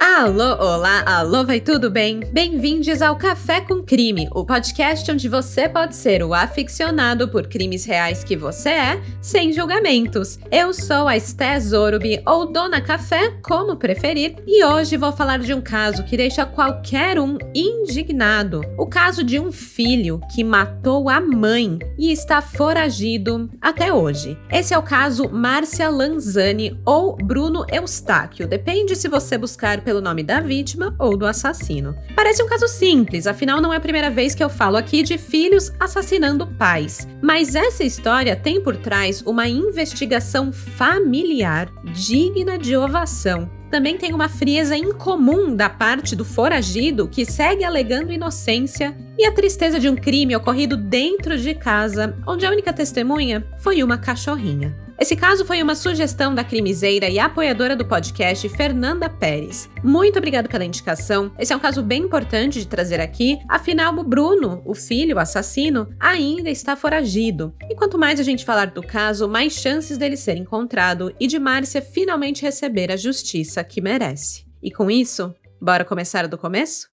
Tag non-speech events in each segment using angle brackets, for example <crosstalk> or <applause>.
a Alô, olá, alô, vai tudo bem? Bem-vindos ao Café com Crime, o podcast onde você pode ser o aficionado por crimes reais que você é, sem julgamentos. Eu sou a Esté Zorubi, ou Dona Café, como preferir, e hoje vou falar de um caso que deixa qualquer um indignado. O caso de um filho que matou a mãe e está foragido até hoje. Esse é o caso Márcia Lanzani ou Bruno Eustáquio, depende se você buscar pelo nome da vítima ou do assassino. Parece um caso simples, afinal não é a primeira vez que eu falo aqui de filhos assassinando pais. Mas essa história tem por trás uma investigação familiar digna de ovação também tem uma frieza incomum da parte do foragido que segue alegando inocência e a tristeza de um crime ocorrido dentro de casa, onde a única testemunha foi uma cachorrinha. Esse caso foi uma sugestão da crimiseira e apoiadora do podcast Fernanda Pérez. Muito obrigado pela indicação. Esse é um caso bem importante de trazer aqui, afinal o Bruno, o filho o assassino, ainda está foragido. E quanto mais a gente falar do caso, mais chances dele ser encontrado e de Márcia finalmente receber a justiça que merece. E com isso, bora começar do começo?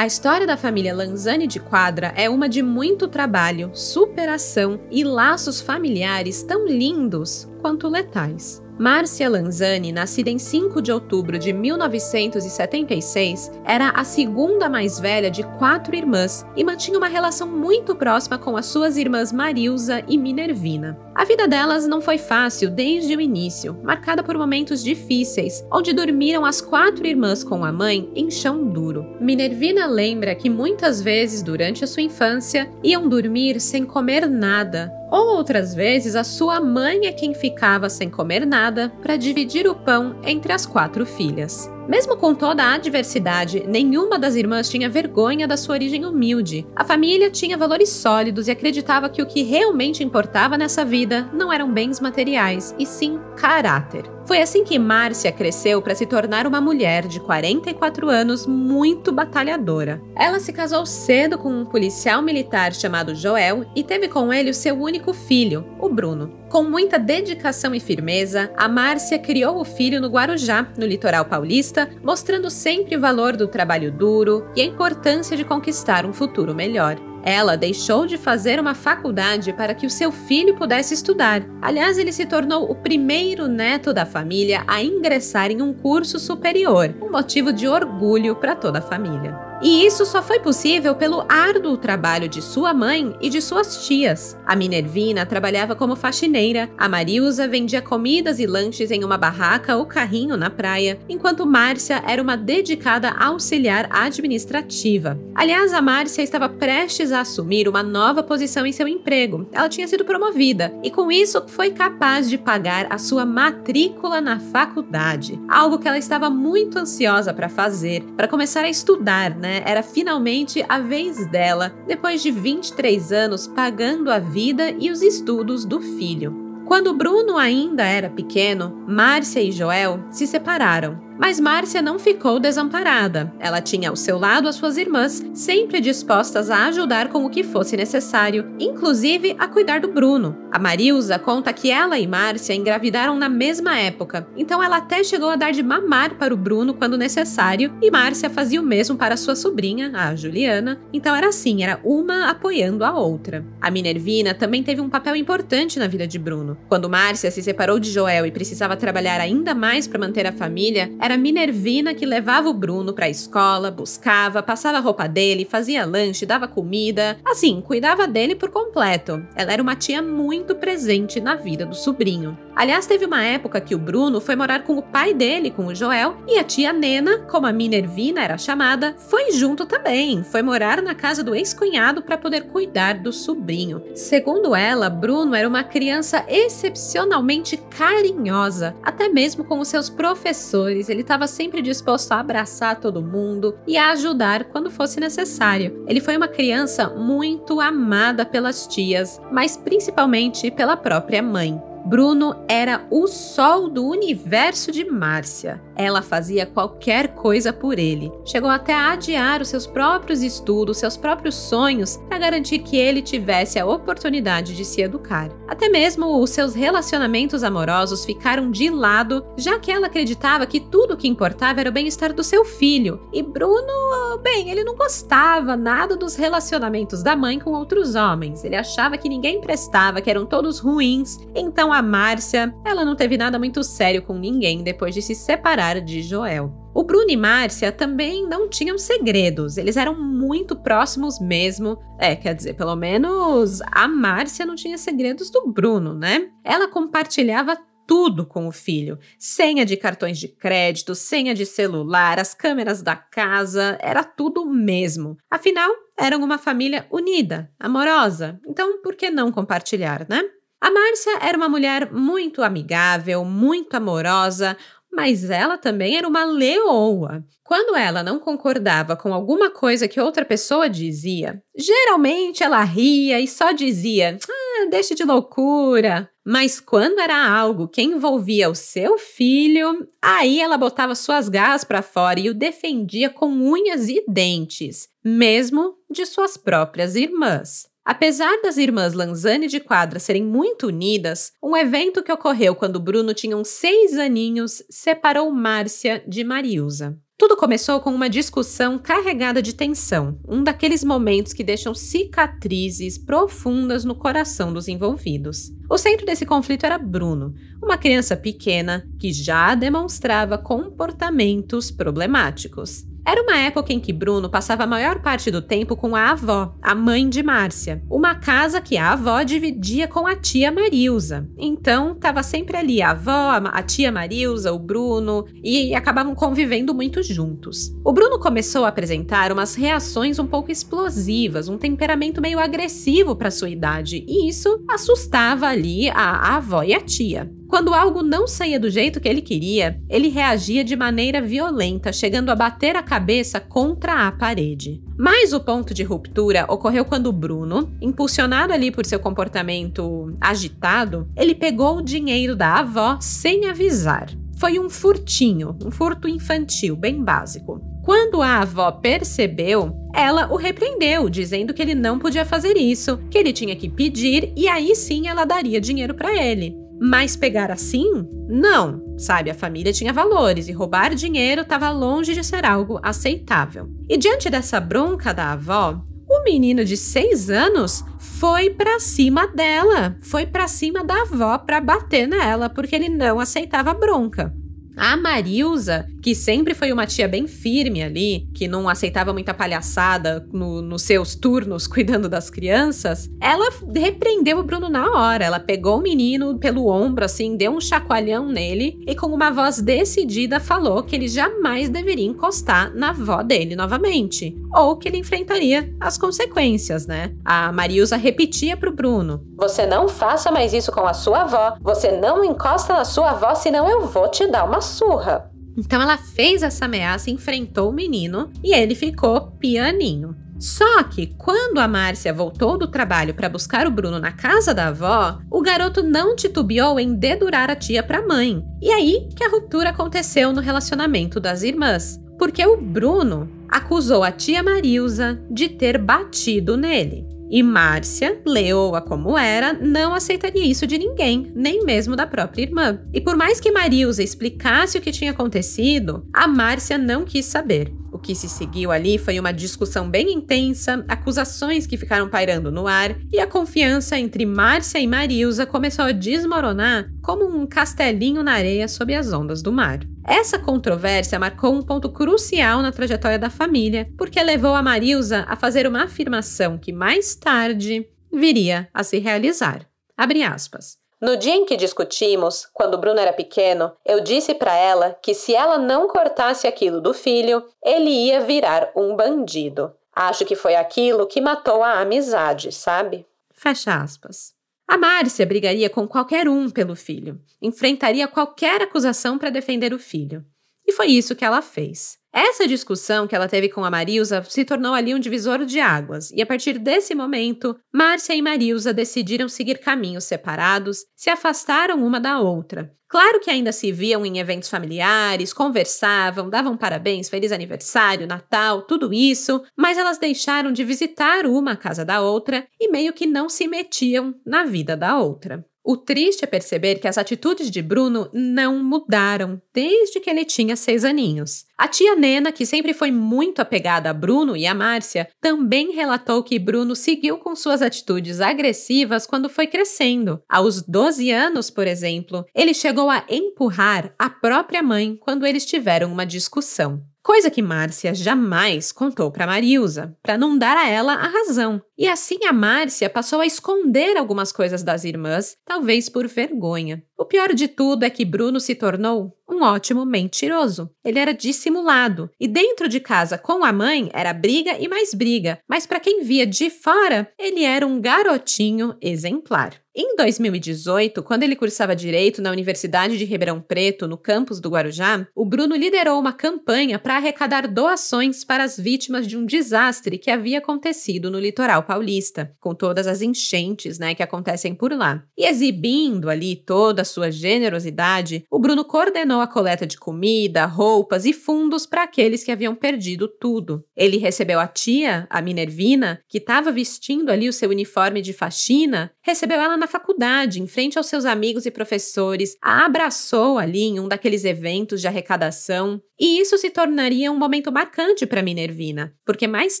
A história da família Lanzani de Quadra é uma de muito trabalho, superação e laços familiares tão lindos quanto letais. Márcia Lanzani, nascida em 5 de outubro de 1976, era a segunda mais velha de quatro irmãs e mantinha uma relação muito próxima com as suas irmãs Marilza e Minervina. A vida delas não foi fácil desde o início, marcada por momentos difíceis, onde dormiram as quatro irmãs com a mãe em chão duro. Minervina lembra que muitas vezes durante a sua infância iam dormir sem comer nada, outras vezes a sua mãe é quem ficava sem comer nada para dividir o pão entre as quatro filhas. Mesmo com toda a adversidade, nenhuma das irmãs tinha vergonha da sua origem humilde. A família tinha valores sólidos e acreditava que o que realmente importava nessa vida não eram bens materiais, e sim caráter. Foi assim que Márcia cresceu para se tornar uma mulher de 44 anos muito batalhadora. Ela se casou cedo com um policial militar chamado Joel e teve com ele o seu único filho, o Bruno. Com muita dedicação e firmeza, a Márcia criou o filho no Guarujá, no litoral paulista, mostrando sempre o valor do trabalho duro e a importância de conquistar um futuro melhor. Ela deixou de fazer uma faculdade para que o seu filho pudesse estudar. Aliás, ele se tornou o primeiro neto da família a ingressar em um curso superior, um motivo de orgulho para toda a família. E isso só foi possível pelo árduo trabalho de sua mãe e de suas tias. A Minervina trabalhava como faxineira, a Marilza vendia comidas e lanches em uma barraca ou carrinho na praia, enquanto Márcia era uma dedicada auxiliar administrativa. Aliás, a Márcia estava prestes a assumir uma nova posição em seu emprego. Ela tinha sido promovida e, com isso, foi capaz de pagar a sua matrícula na faculdade, algo que ela estava muito ansiosa para fazer, para começar a estudar, né? Né? Era finalmente a vez dela, depois de 23 anos pagando a vida e os estudos do filho. Quando Bruno ainda era pequeno, Márcia e Joel se separaram mas Márcia não ficou desamparada. Ela tinha ao seu lado as suas irmãs, sempre dispostas a ajudar com o que fosse necessário, inclusive a cuidar do Bruno. A Marilza conta que ela e Márcia engravidaram na mesma época, então ela até chegou a dar de mamar para o Bruno quando necessário, e Márcia fazia o mesmo para sua sobrinha, a Juliana. Então era assim, era uma apoiando a outra. A Minervina também teve um papel importante na vida de Bruno. Quando Márcia se separou de Joel e precisava trabalhar ainda mais para manter a família, era Minervina que levava o Bruno para a escola, buscava, passava a roupa dele, fazia lanche, dava comida, assim, cuidava dele por completo. Ela era uma tia muito presente na vida do sobrinho. Aliás, teve uma época que o Bruno foi morar com o pai dele, com o Joel, e a tia Nena, como a Minervina era chamada, foi junto também. Foi morar na casa do ex-cunhado para poder cuidar do sobrinho. Segundo ela, Bruno era uma criança excepcionalmente carinhosa, até mesmo com os seus professores. Ele estava sempre disposto a abraçar todo mundo e a ajudar quando fosse necessário. Ele foi uma criança muito amada pelas tias, mas principalmente pela própria mãe. Bruno era o sol do universo de Márcia. Ela fazia qualquer coisa por ele. Chegou até a adiar os seus próprios estudos, seus próprios sonhos, para garantir que ele tivesse a oportunidade de se educar. Até mesmo os seus relacionamentos amorosos ficaram de lado, já que ela acreditava que tudo o que importava era o bem-estar do seu filho. E Bruno, bem, ele não gostava nada dos relacionamentos da mãe com outros homens. Ele achava que ninguém prestava, que eram todos ruins. Então a Márcia, ela não teve nada muito sério com ninguém depois de se separar de Joel. O Bruno e Márcia também não tinham segredos, eles eram muito próximos mesmo. É, quer dizer, pelo menos a Márcia não tinha segredos do Bruno, né? Ela compartilhava tudo com o filho: senha de cartões de crédito, senha de celular, as câmeras da casa, era tudo mesmo. Afinal, eram uma família unida, amorosa, então por que não compartilhar, né? A Márcia era uma mulher muito amigável, muito amorosa, mas ela também era uma leoa. Quando ela não concordava com alguma coisa que outra pessoa dizia, geralmente ela ria e só dizia: ah, deixa de loucura. Mas quando era algo que envolvia o seu filho, aí ela botava suas garras para fora e o defendia com unhas e dentes, mesmo de suas próprias irmãs. Apesar das irmãs Lanzani de Quadra serem muito unidas, um evento que ocorreu quando Bruno tinha uns seis aninhos separou Márcia de Marilza. Tudo começou com uma discussão carregada de tensão, um daqueles momentos que deixam cicatrizes profundas no coração dos envolvidos. O centro desse conflito era Bruno, uma criança pequena que já demonstrava comportamentos problemáticos. Era uma época em que Bruno passava a maior parte do tempo com a avó, a mãe de Márcia, uma casa que a avó dividia com a tia Marilza. Então, estava sempre ali a avó, a tia Marilza, o Bruno, e acabavam convivendo muito juntos. O Bruno começou a apresentar umas reações um pouco explosivas, um temperamento meio agressivo para sua idade, e isso assustava ali a, a avó e a tia. Quando algo não saía do jeito que ele queria, ele reagia de maneira violenta, chegando a bater a cabeça contra a parede. Mas o ponto de ruptura ocorreu quando Bruno, impulsionado ali por seu comportamento agitado, ele pegou o dinheiro da avó sem avisar. Foi um furtinho, um furto infantil, bem básico. Quando a avó percebeu, ela o repreendeu, dizendo que ele não podia fazer isso, que ele tinha que pedir e aí sim ela daria dinheiro para ele. Mas pegar assim? Não, sabe? A família tinha valores e roubar dinheiro estava longe de ser algo aceitável. E diante dessa bronca da avó, o menino de seis anos foi para cima dela, foi para cima da avó para bater nela porque ele não aceitava bronca. A Marilza, que sempre foi uma tia bem firme ali, que não aceitava muita palhaçada no, nos seus turnos <laughs> cuidando das crianças, ela repreendeu o Bruno na hora. Ela pegou o menino pelo ombro, assim, deu um chacoalhão nele e, com uma voz decidida, falou que ele jamais deveria encostar na avó dele novamente, ou que ele enfrentaria as consequências, né? A Marilza repetia pro Bruno: Você não faça mais isso com a sua avó, você não encosta na sua avó, senão eu vou te dar uma surra. Então ela fez essa ameaça, enfrentou o menino e ele ficou pianinho. Só que quando a Márcia voltou do trabalho para buscar o Bruno na casa da avó, o garoto não titubeou em dedurar a tia para a mãe. E aí que a ruptura aconteceu no relacionamento das irmãs, porque o Bruno acusou a tia Marilza de ter batido nele. E Márcia, leoa como era, não aceitaria isso de ninguém, nem mesmo da própria irmã. E por mais que Marilza explicasse o que tinha acontecido, a Márcia não quis saber. O que se seguiu ali foi uma discussão bem intensa, acusações que ficaram pairando no ar, e a confiança entre Márcia e Marilza começou a desmoronar como um castelinho na areia sob as ondas do mar. Essa controvérsia marcou um ponto crucial na trajetória da família, porque levou a Marilza a fazer uma afirmação que mais tarde viria a se realizar. Abre aspas. No dia em que discutimos, quando Bruno era pequeno, eu disse para ela que se ela não cortasse aquilo do filho, ele ia virar um bandido. Acho que foi aquilo que matou a amizade, sabe? Fecha aspas. A Márcia brigaria com qualquer um pelo filho, enfrentaria qualquer acusação para defender o filho. E foi isso que ela fez. Essa discussão que ela teve com a Marilsa se tornou ali um divisor de águas, e a partir desse momento, Márcia e Marilsa decidiram seguir caminhos separados, se afastaram uma da outra. Claro que ainda se viam em eventos familiares, conversavam, davam parabéns, feliz aniversário, Natal, tudo isso, mas elas deixaram de visitar uma a casa da outra e meio que não se metiam na vida da outra. O triste é perceber que as atitudes de Bruno não mudaram desde que ele tinha seis aninhos. A tia Nena, que sempre foi muito apegada a Bruno e a Márcia, também relatou que Bruno seguiu com suas atitudes agressivas quando foi crescendo. Aos 12 anos, por exemplo, ele chegou a empurrar a própria mãe quando eles tiveram uma discussão. Coisa que Márcia jamais contou para Marilsa, para não dar a ela a razão. E assim a Márcia passou a esconder algumas coisas das irmãs, talvez por vergonha. O pior de tudo é que Bruno se tornou um ótimo mentiroso. Ele era dissimulado e dentro de casa com a mãe era briga e mais briga, mas para quem via de fora, ele era um garotinho exemplar. Em 2018, quando ele cursava direito na Universidade de Ribeirão Preto, no campus do Guarujá, o Bruno liderou uma campanha para arrecadar doações para as vítimas de um desastre que havia acontecido no litoral paulista, com todas as enchentes, né, que acontecem por lá. E exibindo ali toda a sua generosidade, o Bruno coordenou a coleta de comida, roupas e fundos para aqueles que haviam perdido tudo. Ele recebeu a tia, a Minervina, que estava vestindo ali o seu uniforme de faxina, recebeu ela na faculdade, em frente aos seus amigos e professores, a abraçou ali em um daqueles eventos de arrecadação. E isso se tornaria um momento marcante para Minervina, porque mais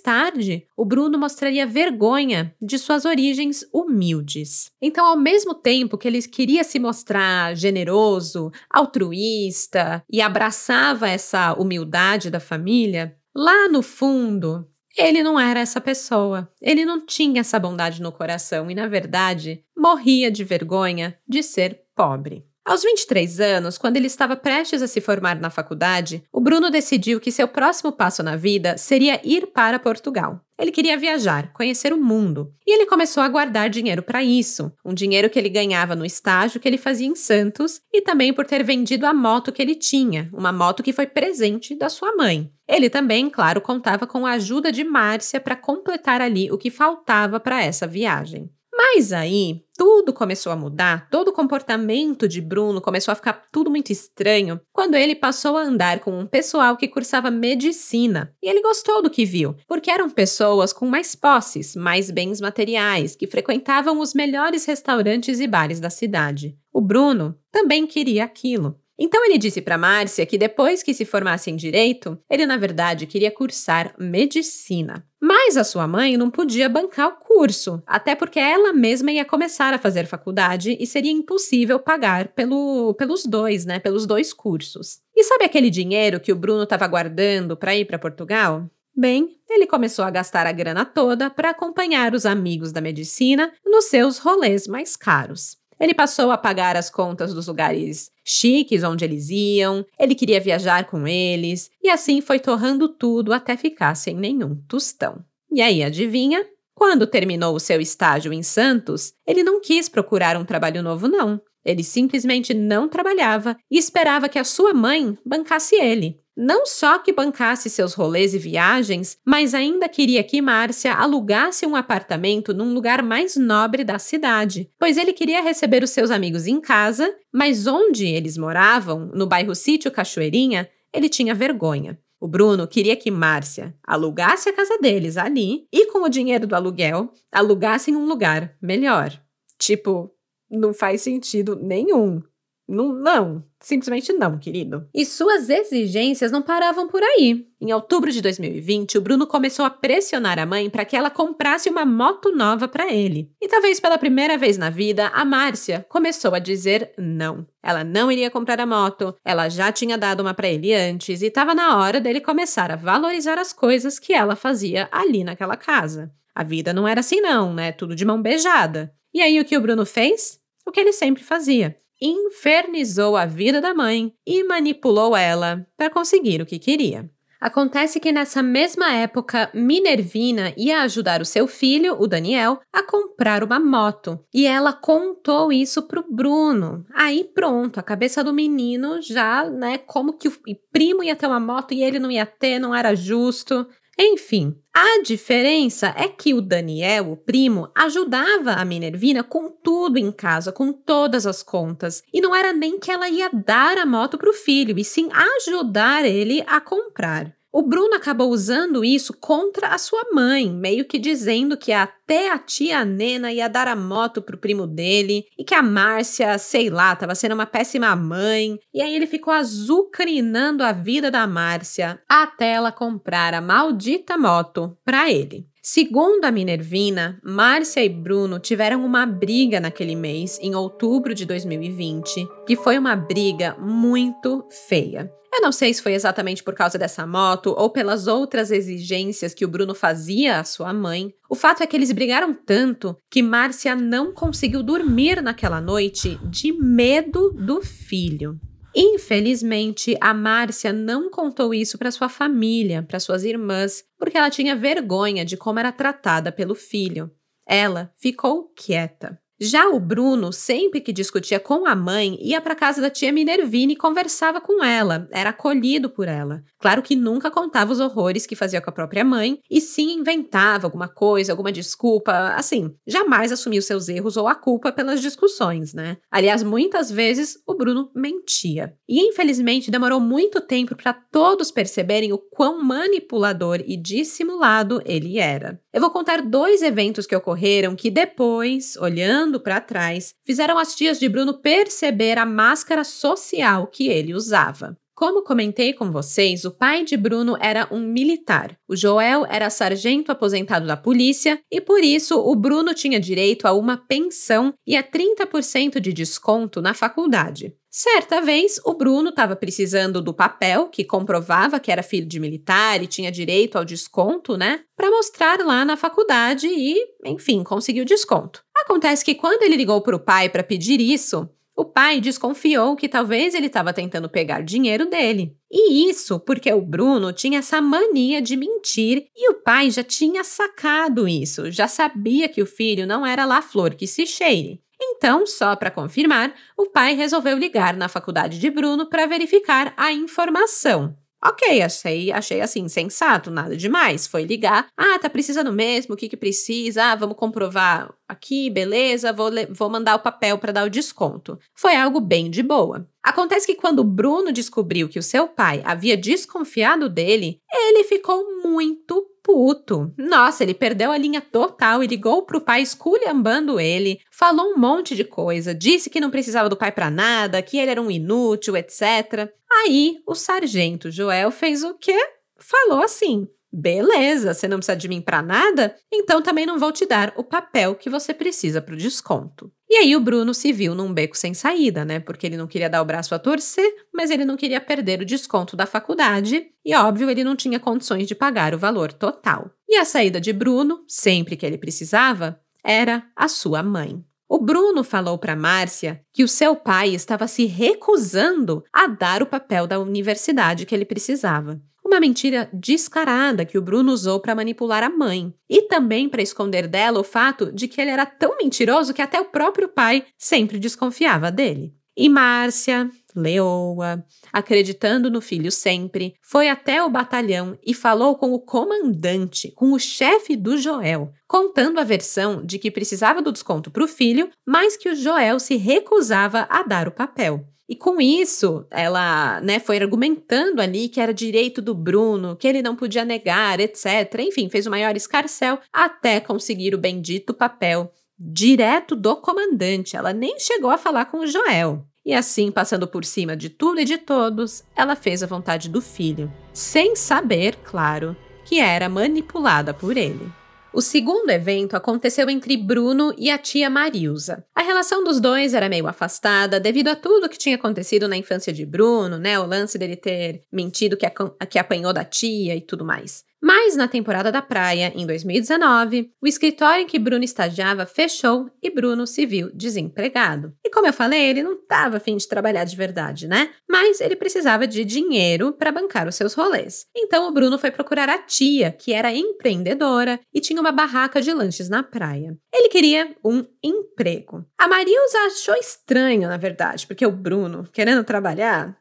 tarde o Bruno mostraria vergonha de suas origens humildes. Então, ao mesmo tempo que ele queria se mostrar generoso, altruísta e abraçava essa humildade da família, lá no fundo ele não era essa pessoa. Ele não tinha essa bondade no coração e, na verdade, morria de vergonha de ser pobre. Aos 23 anos, quando ele estava prestes a se formar na faculdade, o Bruno decidiu que seu próximo passo na vida seria ir para Portugal. Ele queria viajar, conhecer o mundo, e ele começou a guardar dinheiro para isso, um dinheiro que ele ganhava no estágio que ele fazia em Santos e também por ter vendido a moto que ele tinha, uma moto que foi presente da sua mãe. Ele também, claro, contava com a ajuda de Márcia para completar ali o que faltava para essa viagem. Mas aí, tudo começou a mudar, todo o comportamento de Bruno começou a ficar tudo muito estranho quando ele passou a andar com um pessoal que cursava medicina. E ele gostou do que viu, porque eram pessoas com mais posses, mais bens materiais, que frequentavam os melhores restaurantes e bares da cidade. O Bruno também queria aquilo. Então ele disse para Márcia que depois que se formasse em direito, ele na verdade queria cursar medicina. Mas a sua mãe não podia bancar o curso, até porque ela mesma ia começar a fazer faculdade e seria impossível pagar pelo, pelos dois, né? Pelos dois cursos. E sabe aquele dinheiro que o Bruno estava guardando para ir para Portugal? Bem, ele começou a gastar a grana toda para acompanhar os amigos da medicina nos seus rolês mais caros. Ele passou a pagar as contas dos lugares chiques onde eles iam, ele queria viajar com eles, e assim foi torrando tudo até ficar sem nenhum tostão. E aí, adivinha? Quando terminou o seu estágio em Santos, ele não quis procurar um trabalho novo, não. Ele simplesmente não trabalhava e esperava que a sua mãe bancasse ele. Não só que bancasse seus rolês e viagens, mas ainda queria que Márcia alugasse um apartamento num lugar mais nobre da cidade, pois ele queria receber os seus amigos em casa, mas onde eles moravam, no bairro Sítio Cachoeirinha, ele tinha vergonha. O Bruno queria que Márcia alugasse a casa deles ali e, com o dinheiro do aluguel, alugassem um lugar melhor. Tipo, não faz sentido nenhum. Não, não, simplesmente não, querido. E suas exigências não paravam por aí. Em outubro de 2020, o Bruno começou a pressionar a mãe para que ela comprasse uma moto nova para ele. E talvez pela primeira vez na vida, a Márcia começou a dizer não. Ela não iria comprar a moto, ela já tinha dado uma para ele antes e estava na hora dele começar a valorizar as coisas que ela fazia ali naquela casa. A vida não era assim não, né? Tudo de mão beijada. E aí o que o Bruno fez? O que ele sempre fazia infernizou a vida da mãe e manipulou ela para conseguir o que queria. Acontece que nessa mesma época, Minervina ia ajudar o seu filho, o Daniel, a comprar uma moto. E ela contou isso pro Bruno. Aí pronto, a cabeça do menino já, né, como que o primo ia ter uma moto e ele não ia ter, não era justo. Enfim, a diferença é que o Daniel, o primo, ajudava a Minervina com tudo em casa, com todas as contas. E não era nem que ela ia dar a moto para o filho, e sim ajudar ele a comprar. O Bruno acabou usando isso contra a sua mãe, meio que dizendo que até a tia Nena ia dar a moto pro primo dele e que a Márcia, sei lá, estava sendo uma péssima mãe. E aí ele ficou azucrinando a vida da Márcia até ela comprar a maldita moto para ele. Segundo a Minervina, Márcia e Bruno tiveram uma briga naquele mês, em outubro de 2020, que foi uma briga muito feia. Eu não sei se foi exatamente por causa dessa moto ou pelas outras exigências que o Bruno fazia à sua mãe. O fato é que eles brigaram tanto que Márcia não conseguiu dormir naquela noite de medo do filho. Infelizmente, a Márcia não contou isso para sua família, para suas irmãs, porque ela tinha vergonha de como era tratada pelo filho. Ela ficou quieta. Já o Bruno, sempre que discutia com a mãe, ia para casa da tia Minervina e conversava com ela, era acolhido por ela. Claro que nunca contava os horrores que fazia com a própria mãe, e sim inventava alguma coisa, alguma desculpa, assim, jamais assumiu seus erros ou a culpa pelas discussões, né? Aliás, muitas vezes o Bruno mentia. E infelizmente demorou muito tempo para todos perceberem o quão manipulador e dissimulado ele era. Eu vou contar dois eventos que ocorreram que depois, olhando para trás, fizeram as tias de Bruno perceber a máscara social que ele usava. Como comentei com vocês, o pai de Bruno era um militar. O Joel era sargento aposentado da polícia e por isso o Bruno tinha direito a uma pensão e a 30% de desconto na faculdade. Certa vez, o Bruno estava precisando do papel que comprovava que era filho de militar e tinha direito ao desconto, né? Para mostrar lá na faculdade e, enfim, conseguiu desconto. Acontece que quando ele ligou para o pai para pedir isso, o pai desconfiou que talvez ele estava tentando pegar dinheiro dele. E isso porque o Bruno tinha essa mania de mentir e o pai já tinha sacado isso, já sabia que o filho não era lá flor que se cheire. Então, só para confirmar, o pai resolveu ligar na faculdade de Bruno para verificar a informação. Ok, achei, achei assim, sensato, nada demais. Foi ligar. Ah, tá precisando mesmo? O que que precisa? Ah, vamos comprovar aqui, beleza? Vou, vou mandar o papel para dar o desconto. Foi algo bem de boa. Acontece que quando o Bruno descobriu que o seu pai havia desconfiado dele, ele ficou muito puto. Nossa, ele perdeu a linha total e ligou pro pai esculhambando ele, falou um monte de coisa, disse que não precisava do pai para nada, que ele era um inútil, etc. Aí o sargento Joel fez o quê? Falou assim: Beleza, você não precisa de mim para nada? Então também não vou te dar o papel que você precisa para o desconto. E aí o Bruno se viu num beco sem saída, né? Porque ele não queria dar o braço a torcer, mas ele não queria perder o desconto da faculdade e, óbvio, ele não tinha condições de pagar o valor total. E a saída de Bruno, sempre que ele precisava, era a sua mãe. O Bruno falou para Márcia que o seu pai estava se recusando a dar o papel da universidade que ele precisava. Uma mentira descarada que o Bruno usou para manipular a mãe e também para esconder dela o fato de que ele era tão mentiroso que até o próprio pai sempre desconfiava dele. E Márcia, leoa, acreditando no filho sempre, foi até o batalhão e falou com o comandante, com o chefe do Joel, contando a versão de que precisava do desconto para o filho, mas que o Joel se recusava a dar o papel. E com isso, ela né, foi argumentando ali que era direito do Bruno, que ele não podia negar, etc. Enfim, fez o maior escarcel até conseguir o bendito papel direto do comandante. Ela nem chegou a falar com o Joel. E assim, passando por cima de tudo e de todos, ela fez a vontade do filho, sem saber, claro, que era manipulada por ele. O segundo evento aconteceu entre Bruno e a tia Marilza. A relação dos dois era meio afastada devido a tudo que tinha acontecido na infância de Bruno, né? O lance dele ter mentido que, que apanhou da tia e tudo mais. Mas na temporada da praia, em 2019, o escritório em que Bruno estagiava fechou e Bruno se viu desempregado. E como eu falei, ele não estava afim de trabalhar de verdade, né? Mas ele precisava de dinheiro para bancar os seus rolês. Então o Bruno foi procurar a tia, que era empreendedora e tinha uma barraca de lanches na praia. Ele queria um emprego. A Marilza achou estranho, na verdade, porque o Bruno, querendo trabalhar,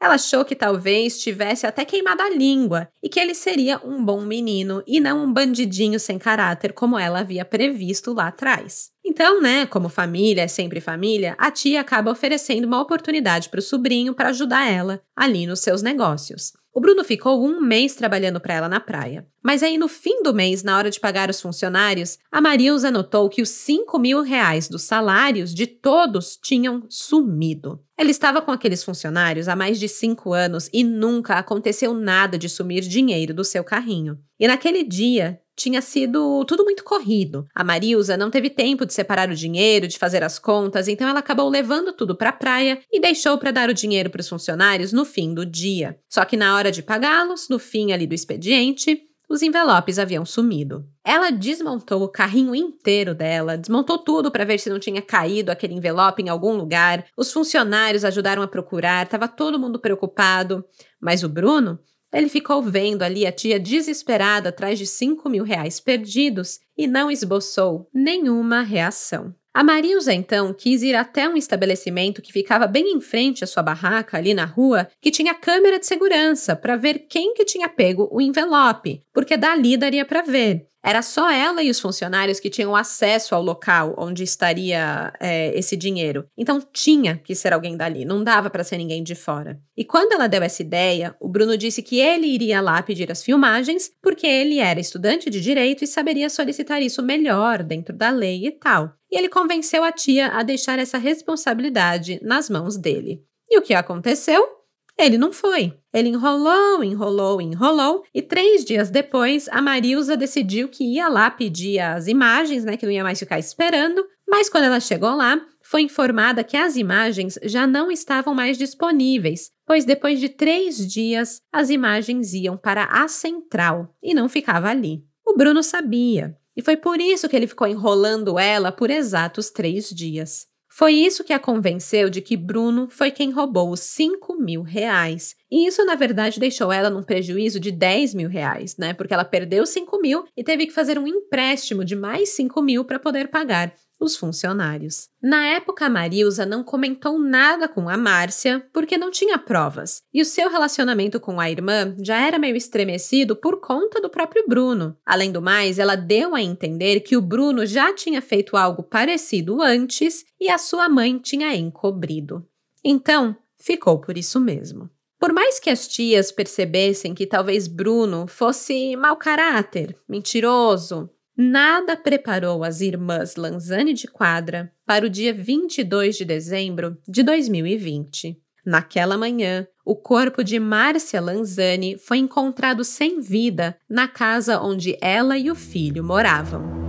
ela achou que talvez tivesse até queimado a língua e que ele seria um bom menino e não um bandidinho sem caráter como ela havia previsto lá atrás. Então, né, como família é sempre família, a tia acaba oferecendo uma oportunidade para o sobrinho para ajudar ela ali nos seus negócios. O Bruno ficou um mês trabalhando para ela na praia. Mas aí, no fim do mês, na hora de pagar os funcionários, a Marilza notou que os 5 mil reais dos salários de todos tinham sumido. Ela estava com aqueles funcionários há mais de cinco anos e nunca aconteceu nada de sumir dinheiro do seu carrinho. E naquele dia, tinha sido tudo muito corrido. A Marilza não teve tempo de separar o dinheiro, de fazer as contas, então ela acabou levando tudo para a praia e deixou para dar o dinheiro para os funcionários no fim do dia. Só que na hora de pagá-los, no fim ali do expediente, os envelopes haviam sumido. Ela desmontou o carrinho inteiro dela, desmontou tudo para ver se não tinha caído aquele envelope em algum lugar. Os funcionários ajudaram a procurar, estava todo mundo preocupado. Mas o Bruno ele ficou vendo ali a tia desesperada atrás de cinco mil reais perdidos e não esboçou nenhuma reação. A Marilza então quis ir até um estabelecimento que ficava bem em frente à sua barraca, ali na rua, que tinha câmera de segurança para ver quem que tinha pego o envelope, porque dali daria para ver. Era só ela e os funcionários que tinham acesso ao local onde estaria é, esse dinheiro. Então tinha que ser alguém dali, não dava para ser ninguém de fora. E quando ela deu essa ideia, o Bruno disse que ele iria lá pedir as filmagens, porque ele era estudante de direito e saberia solicitar isso melhor dentro da lei e tal. E ele convenceu a tia a deixar essa responsabilidade nas mãos dele. E o que aconteceu? Ele não foi. Ele enrolou, enrolou, enrolou, e três dias depois a Marilza decidiu que ia lá pedir as imagens, né? Que não ia mais ficar esperando. Mas quando ela chegou lá, foi informada que as imagens já não estavam mais disponíveis, pois depois de três dias as imagens iam para a central e não ficava ali. O Bruno sabia, e foi por isso que ele ficou enrolando ela por exatos três dias. Foi isso que a convenceu de que Bruno foi quem roubou os 5 mil reais. E isso, na verdade, deixou ela num prejuízo de 10 mil reais, né? Porque ela perdeu 5 mil e teve que fazer um empréstimo de mais 5 mil para poder pagar os funcionários. Na época, a Marilza não comentou nada com a Márcia porque não tinha provas, e o seu relacionamento com a irmã já era meio estremecido por conta do próprio Bruno. Além do mais, ela deu a entender que o Bruno já tinha feito algo parecido antes e a sua mãe tinha encobrido. Então, ficou por isso mesmo. Por mais que as tias percebessem que talvez Bruno fosse mau caráter, mentiroso, nada preparou as irmãs Lanzani de Quadra para o dia 22 de dezembro de 2020. Naquela manhã, o corpo de Márcia Lanzani foi encontrado sem vida na casa onde ela e o filho moravam.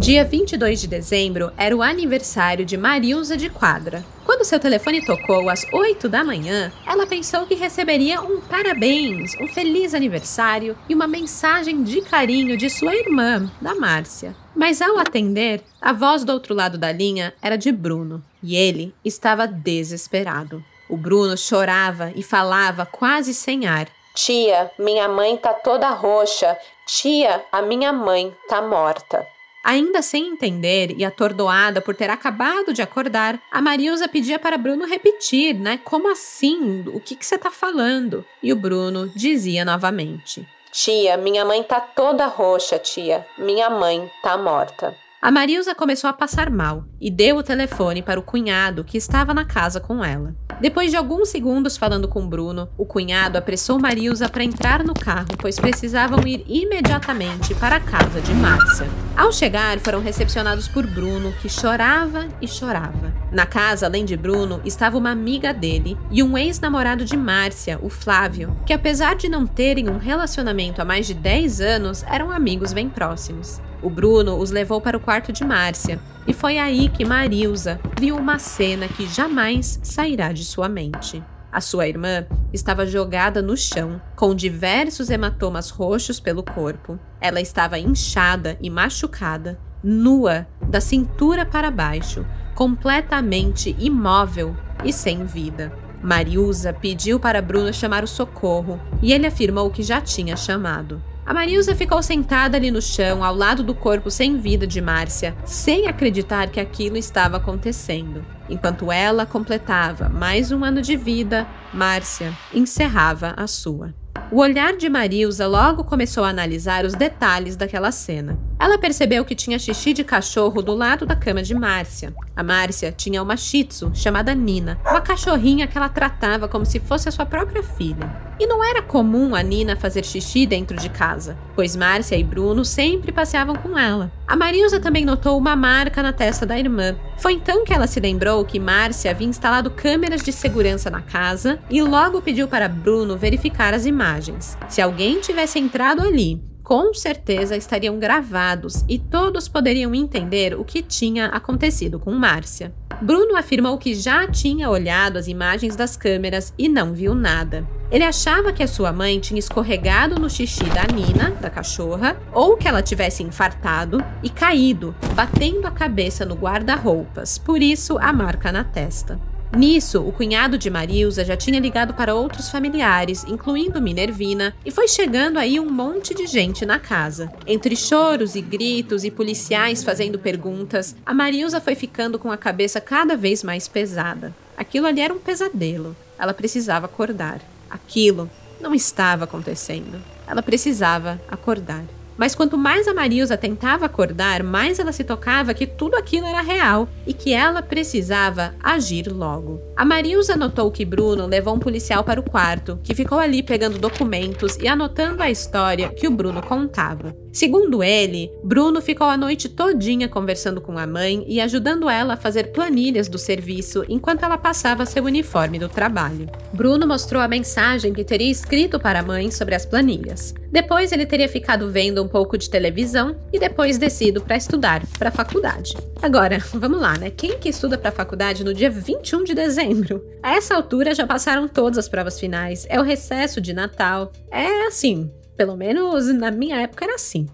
Dia 22 de dezembro era o aniversário de Marilza de Quadra. Quando seu telefone tocou às 8 da manhã, ela pensou que receberia um parabéns, um feliz aniversário e uma mensagem de carinho de sua irmã, da Márcia. Mas ao atender, a voz do outro lado da linha era de Bruno e ele estava desesperado. O Bruno chorava e falava quase sem ar. Tia, minha mãe tá toda roxa. Tia, a minha mãe tá morta. Ainda sem entender e atordoada por ter acabado de acordar, a Marilza pedia para Bruno repetir, né? Como assim? O que, que você está falando? E o Bruno dizia novamente: Tia, minha mãe tá toda roxa, tia. Minha mãe tá morta. A Marilza começou a passar mal e deu o telefone para o cunhado que estava na casa com ela. Depois de alguns segundos falando com Bruno, o cunhado apressou Marilza para entrar no carro, pois precisavam ir imediatamente para a casa de Márcia. Ao chegar, foram recepcionados por Bruno, que chorava e chorava. Na casa, além de Bruno, estava uma amiga dele e um ex-namorado de Márcia, o Flávio, que apesar de não terem um relacionamento há mais de 10 anos, eram amigos bem próximos. O Bruno os levou para o quarto de Márcia e foi aí que Marilza viu uma cena que jamais sairá de sua mente. A sua irmã estava jogada no chão, com diversos hematomas roxos pelo corpo. Ela estava inchada e machucada, nua, da cintura para baixo, completamente imóvel e sem vida. Mariusa pediu para Bruno chamar o socorro e ele afirmou que já tinha chamado. A Marilza ficou sentada ali no chão, ao lado do corpo sem vida de Márcia, sem acreditar que aquilo estava acontecendo. Enquanto ela completava mais um ano de vida, Márcia encerrava a sua. O olhar de Marilza logo começou a analisar os detalhes daquela cena. Ela percebeu que tinha xixi de cachorro do lado da cama de Márcia. A Márcia tinha uma shih tzu chamada Nina, uma cachorrinha que ela tratava como se fosse a sua própria filha. E não era comum a Nina fazer xixi dentro de casa, pois Márcia e Bruno sempre passeavam com ela. A Marilza também notou uma marca na testa da irmã. Foi então que ela se lembrou que Márcia havia instalado câmeras de segurança na casa e logo pediu para Bruno verificar as imagens. Se alguém tivesse entrado ali com certeza estariam gravados e todos poderiam entender o que tinha acontecido com Márcia. Bruno afirmou que já tinha olhado as imagens das câmeras e não viu nada. Ele achava que a sua mãe tinha escorregado no xixi da Nina, da cachorra, ou que ela tivesse infartado e caído, batendo a cabeça no guarda-roupas, por isso a marca na testa. Nisso, o cunhado de Marilza já tinha ligado para outros familiares, incluindo Minervina, e foi chegando aí um monte de gente na casa. Entre choros e gritos e policiais fazendo perguntas, a Marilza foi ficando com a cabeça cada vez mais pesada. Aquilo ali era um pesadelo. Ela precisava acordar. Aquilo não estava acontecendo. Ela precisava acordar. Mas quanto mais a Marilza tentava acordar, mais ela se tocava que tudo aquilo era real e que ela precisava agir logo. A Marilza notou que Bruno levou um policial para o quarto, que ficou ali pegando documentos e anotando a história que o Bruno contava. Segundo ele, Bruno ficou a noite todinha conversando com a mãe e ajudando ela a fazer planilhas do serviço enquanto ela passava seu uniforme do trabalho. Bruno mostrou a mensagem que teria escrito para a mãe sobre as planilhas. Depois ele teria ficado vendo um pouco de televisão e depois descido para estudar para a faculdade. Agora, vamos lá, né? Quem que estuda para a faculdade no dia 21 de dezembro? A essa altura já passaram todas as provas finais, é o recesso de Natal. É assim, pelo menos na minha época era assim.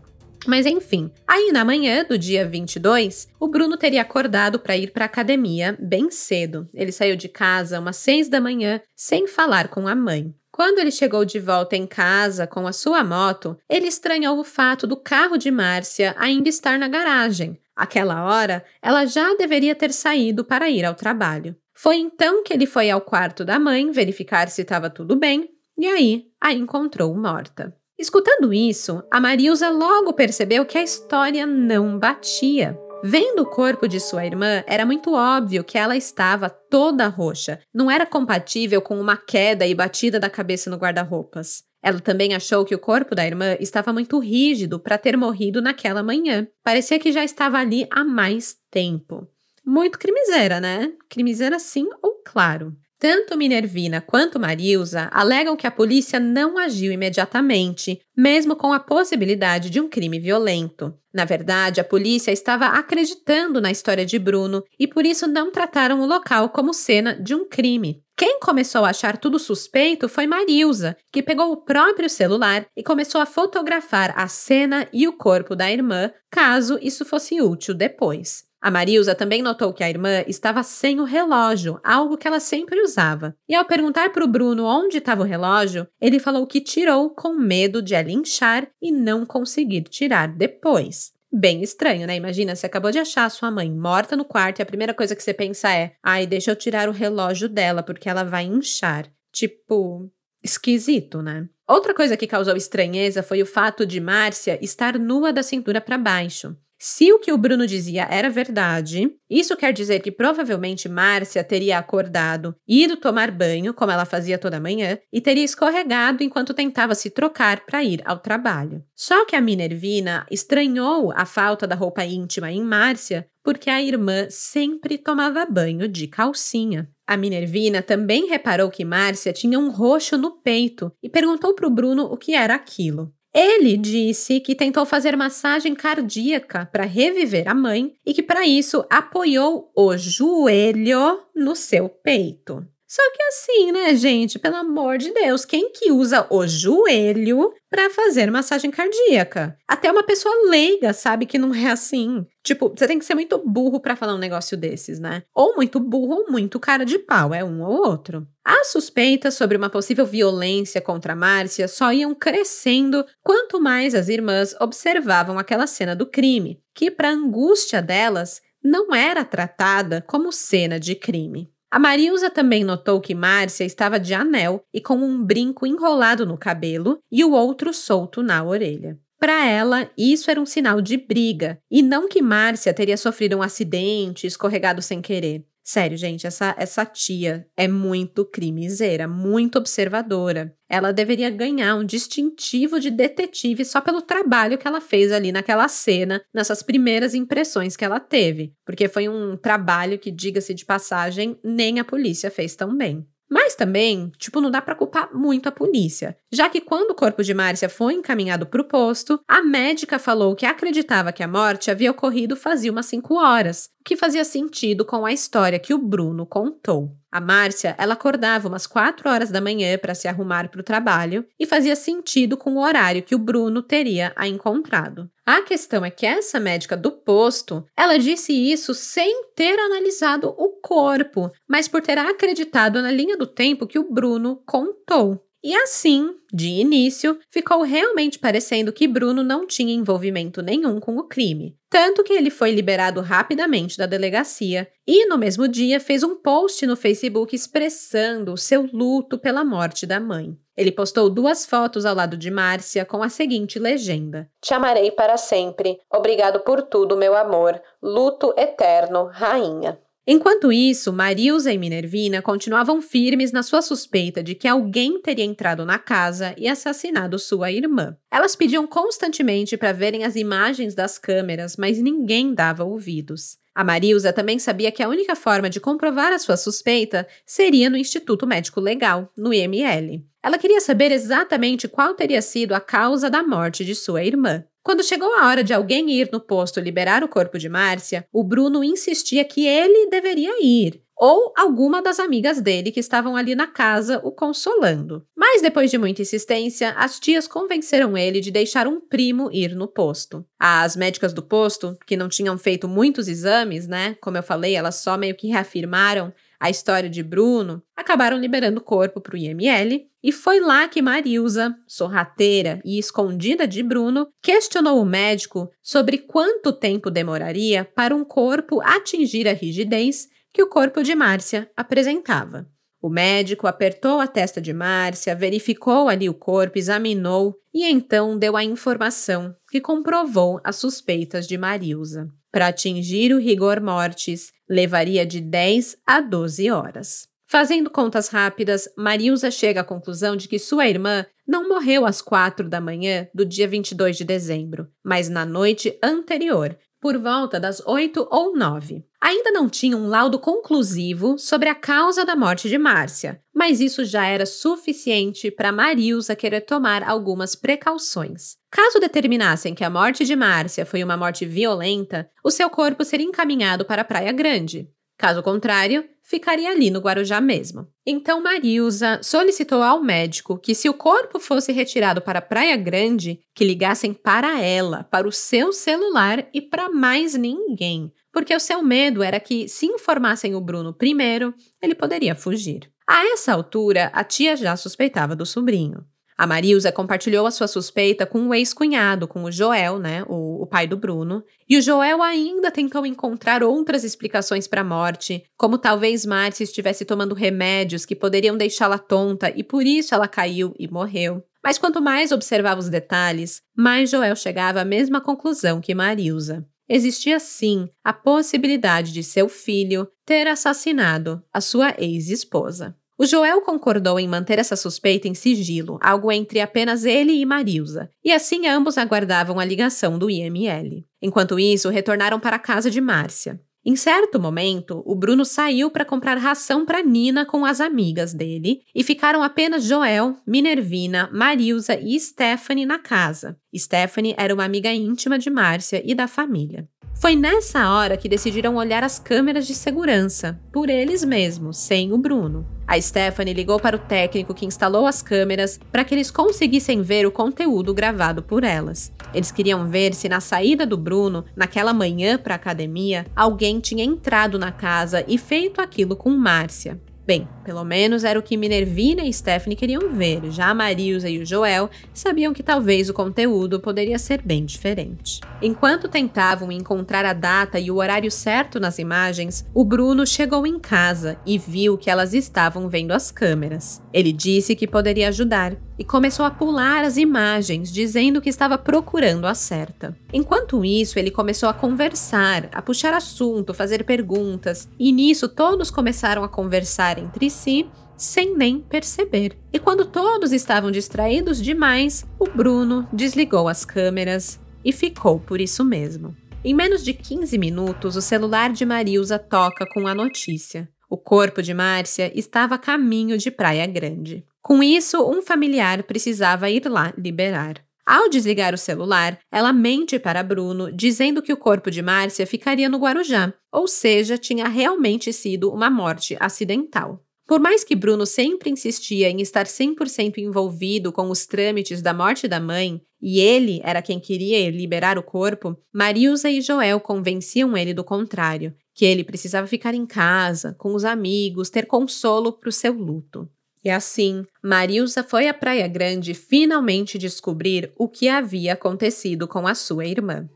Mas enfim, aí na manhã do dia 22, o Bruno teria acordado para ir para a academia bem cedo. Ele saiu de casa umas 6 da manhã sem falar com a mãe. Quando ele chegou de volta em casa com a sua moto, ele estranhou o fato do carro de Márcia ainda estar na garagem. Aquela hora, ela já deveria ter saído para ir ao trabalho. Foi então que ele foi ao quarto da mãe verificar se estava tudo bem e aí a encontrou morta. Escutando isso, a Marilza logo percebeu que a história não batia. Vendo o corpo de sua irmã, era muito óbvio que ela estava toda roxa. Não era compatível com uma queda e batida da cabeça no guarda-roupas. Ela também achou que o corpo da irmã estava muito rígido para ter morrido naquela manhã. Parecia que já estava ali há mais tempo. Muito crimiseira, né? Crimiseira sim ou claro. Tanto Minervina quanto Marilza alegam que a polícia não agiu imediatamente, mesmo com a possibilidade de um crime violento. Na verdade, a polícia estava acreditando na história de Bruno e por isso não trataram o local como cena de um crime. Quem começou a achar tudo suspeito foi Marilza, que pegou o próprio celular e começou a fotografar a cena e o corpo da irmã, caso isso fosse útil depois. A Marilza também notou que a irmã estava sem o relógio, algo que ela sempre usava. E ao perguntar para o Bruno onde estava o relógio, ele falou que tirou com medo de a linchar e não conseguir tirar depois. Bem estranho, né? Imagina, você acabou de achar sua mãe morta no quarto e a primeira coisa que você pensa é: ai, deixa eu tirar o relógio dela porque ela vai inchar. Tipo, esquisito, né? Outra coisa que causou estranheza foi o fato de Márcia estar nua da cintura para baixo. Se o que o Bruno dizia era verdade, isso quer dizer que provavelmente Márcia teria acordado, ido tomar banho, como ela fazia toda manhã, e teria escorregado enquanto tentava se trocar para ir ao trabalho. Só que a Minervina estranhou a falta da roupa íntima em Márcia porque a irmã sempre tomava banho de calcinha. A Minervina também reparou que Márcia tinha um roxo no peito e perguntou para o Bruno o que era aquilo. Ele disse que tentou fazer massagem cardíaca para reviver a mãe e que para isso apoiou o joelho no seu peito. Só que assim, né, gente? Pelo amor de Deus, quem que usa o joelho para fazer massagem cardíaca? Até uma pessoa leiga sabe que não é assim. Tipo, você tem que ser muito burro para falar um negócio desses, né? Ou muito burro ou muito cara de pau, é um ou outro. As suspeitas sobre uma possível violência contra Márcia só iam crescendo quanto mais as irmãs observavam aquela cena do crime, que, para angústia delas, não era tratada como cena de crime. A Marilza também notou que Márcia estava de anel e com um brinco enrolado no cabelo e o outro solto na orelha. Para ela, isso era um sinal de briga, e não que Márcia teria sofrido um acidente, escorregado sem querer. Sério, gente, essa, essa tia é muito crimiseira, muito observadora. Ela deveria ganhar um distintivo de detetive só pelo trabalho que ela fez ali naquela cena, nessas primeiras impressões que ela teve. Porque foi um trabalho que, diga-se de passagem, nem a polícia fez tão bem. Mas também, tipo, não dá para culpar muito a polícia, já que quando o corpo de Márcia foi encaminhado para o posto, a médica falou que acreditava que a morte havia ocorrido fazia umas 5 horas, que fazia sentido com a história que o Bruno contou. A Márcia, ela acordava umas 4 horas da manhã para se arrumar para o trabalho e fazia sentido com o horário que o Bruno teria a encontrado. A questão é que essa médica do posto, ela disse isso sem ter analisado o corpo, mas por ter acreditado na linha do tempo que o Bruno contou. E assim, de início, ficou realmente parecendo que Bruno não tinha envolvimento nenhum com o crime. Tanto que ele foi liberado rapidamente da delegacia e, no mesmo dia, fez um post no Facebook expressando o seu luto pela morte da mãe. Ele postou duas fotos ao lado de Márcia com a seguinte legenda: Te amarei para sempre. Obrigado por tudo, meu amor. Luto eterno, rainha. Enquanto isso, Marilza e Minervina continuavam firmes na sua suspeita de que alguém teria entrado na casa e assassinado sua irmã. Elas pediam constantemente para verem as imagens das câmeras, mas ninguém dava ouvidos. A Marilza também sabia que a única forma de comprovar a sua suspeita seria no Instituto Médico Legal, no IML. Ela queria saber exatamente qual teria sido a causa da morte de sua irmã. Quando chegou a hora de alguém ir no posto liberar o corpo de Márcia, o Bruno insistia que ele deveria ir, ou alguma das amigas dele que estavam ali na casa o consolando. Mas depois de muita insistência, as tias convenceram ele de deixar um primo ir no posto. As médicas do posto, que não tinham feito muitos exames, né? Como eu falei, elas só meio que reafirmaram a história de Bruno, acabaram liberando o corpo para o IML e foi lá que Marilza, sorrateira e escondida de Bruno, questionou o médico sobre quanto tempo demoraria para um corpo atingir a rigidez que o corpo de Márcia apresentava. O médico apertou a testa de Márcia, verificou ali o corpo, examinou e então deu a informação que comprovou as suspeitas de Marilza. Para atingir o rigor mortis, levaria de 10 a 12 horas. Fazendo contas rápidas, Marilza chega à conclusão de que sua irmã não morreu às quatro da manhã do dia 22 de dezembro, mas na noite anterior, por volta das 8 ou 9. Ainda não tinha um laudo conclusivo sobre a causa da morte de Márcia, mas isso já era suficiente para Marilza querer tomar algumas precauções. Caso determinassem que a morte de Márcia foi uma morte violenta, o seu corpo seria encaminhado para a Praia Grande. Caso contrário, ficaria ali no Guarujá mesmo. Então Marilza solicitou ao médico que, se o corpo fosse retirado para a Praia Grande, que ligassem para ela, para o seu celular e para mais ninguém, porque o seu medo era que, se informassem o Bruno primeiro, ele poderia fugir. A essa altura, a tia já suspeitava do sobrinho. A Marilza compartilhou a sua suspeita com o ex-cunhado, com o Joel, né, o, o, pai do Bruno, e o Joel ainda tentou encontrar outras explicações para a morte, como talvez Márcia estivesse tomando remédios que poderiam deixá-la tonta e por isso ela caiu e morreu. Mas quanto mais observava os detalhes, mais Joel chegava à mesma conclusão que Marilza. Existia sim a possibilidade de seu filho ter assassinado a sua ex-esposa. O Joel concordou em manter essa suspeita em sigilo, algo entre apenas ele e Marilza, e assim ambos aguardavam a ligação do IML. Enquanto isso, retornaram para a casa de Márcia. Em certo momento, o Bruno saiu para comprar ração para Nina com as amigas dele e ficaram apenas Joel, Minervina, Marilsa e Stephanie na casa. Stephanie era uma amiga íntima de Márcia e da família. Foi nessa hora que decidiram olhar as câmeras de segurança, por eles mesmos, sem o Bruno. A Stephanie ligou para o técnico que instalou as câmeras para que eles conseguissem ver o conteúdo gravado por elas. Eles queriam ver se na saída do Bruno, naquela manhã para a academia, alguém tinha entrado na casa e feito aquilo com Márcia. Bem, pelo menos era o que Minervina e Stephanie queriam ver, já a Marilsa e o Joel sabiam que talvez o conteúdo poderia ser bem diferente. Enquanto tentavam encontrar a data e o horário certo nas imagens, o Bruno chegou em casa e viu que elas estavam vendo as câmeras. Ele disse que poderia ajudar e começou a pular as imagens, dizendo que estava procurando a certa. Enquanto isso, ele começou a conversar, a puxar assunto, fazer perguntas, e nisso todos começaram a conversar entre si sem nem perceber. E quando todos estavam distraídos demais, o Bruno desligou as câmeras e ficou por isso mesmo. Em menos de 15 minutos, o celular de Marilsa toca com a notícia. O corpo de Márcia estava a caminho de Praia Grande. Com isso, um familiar precisava ir lá liberar. Ao desligar o celular, ela mente para Bruno, dizendo que o corpo de Márcia ficaria no Guarujá, ou seja, tinha realmente sido uma morte acidental. Por mais que Bruno sempre insistia em estar 100% envolvido com os trâmites da morte da mãe, e ele era quem queria liberar o corpo, Marilsa e Joel convenciam ele do contrário, que ele precisava ficar em casa, com os amigos, ter consolo para o seu luto. E assim, Marilsa foi à Praia Grande finalmente descobrir o que havia acontecido com a sua irmã.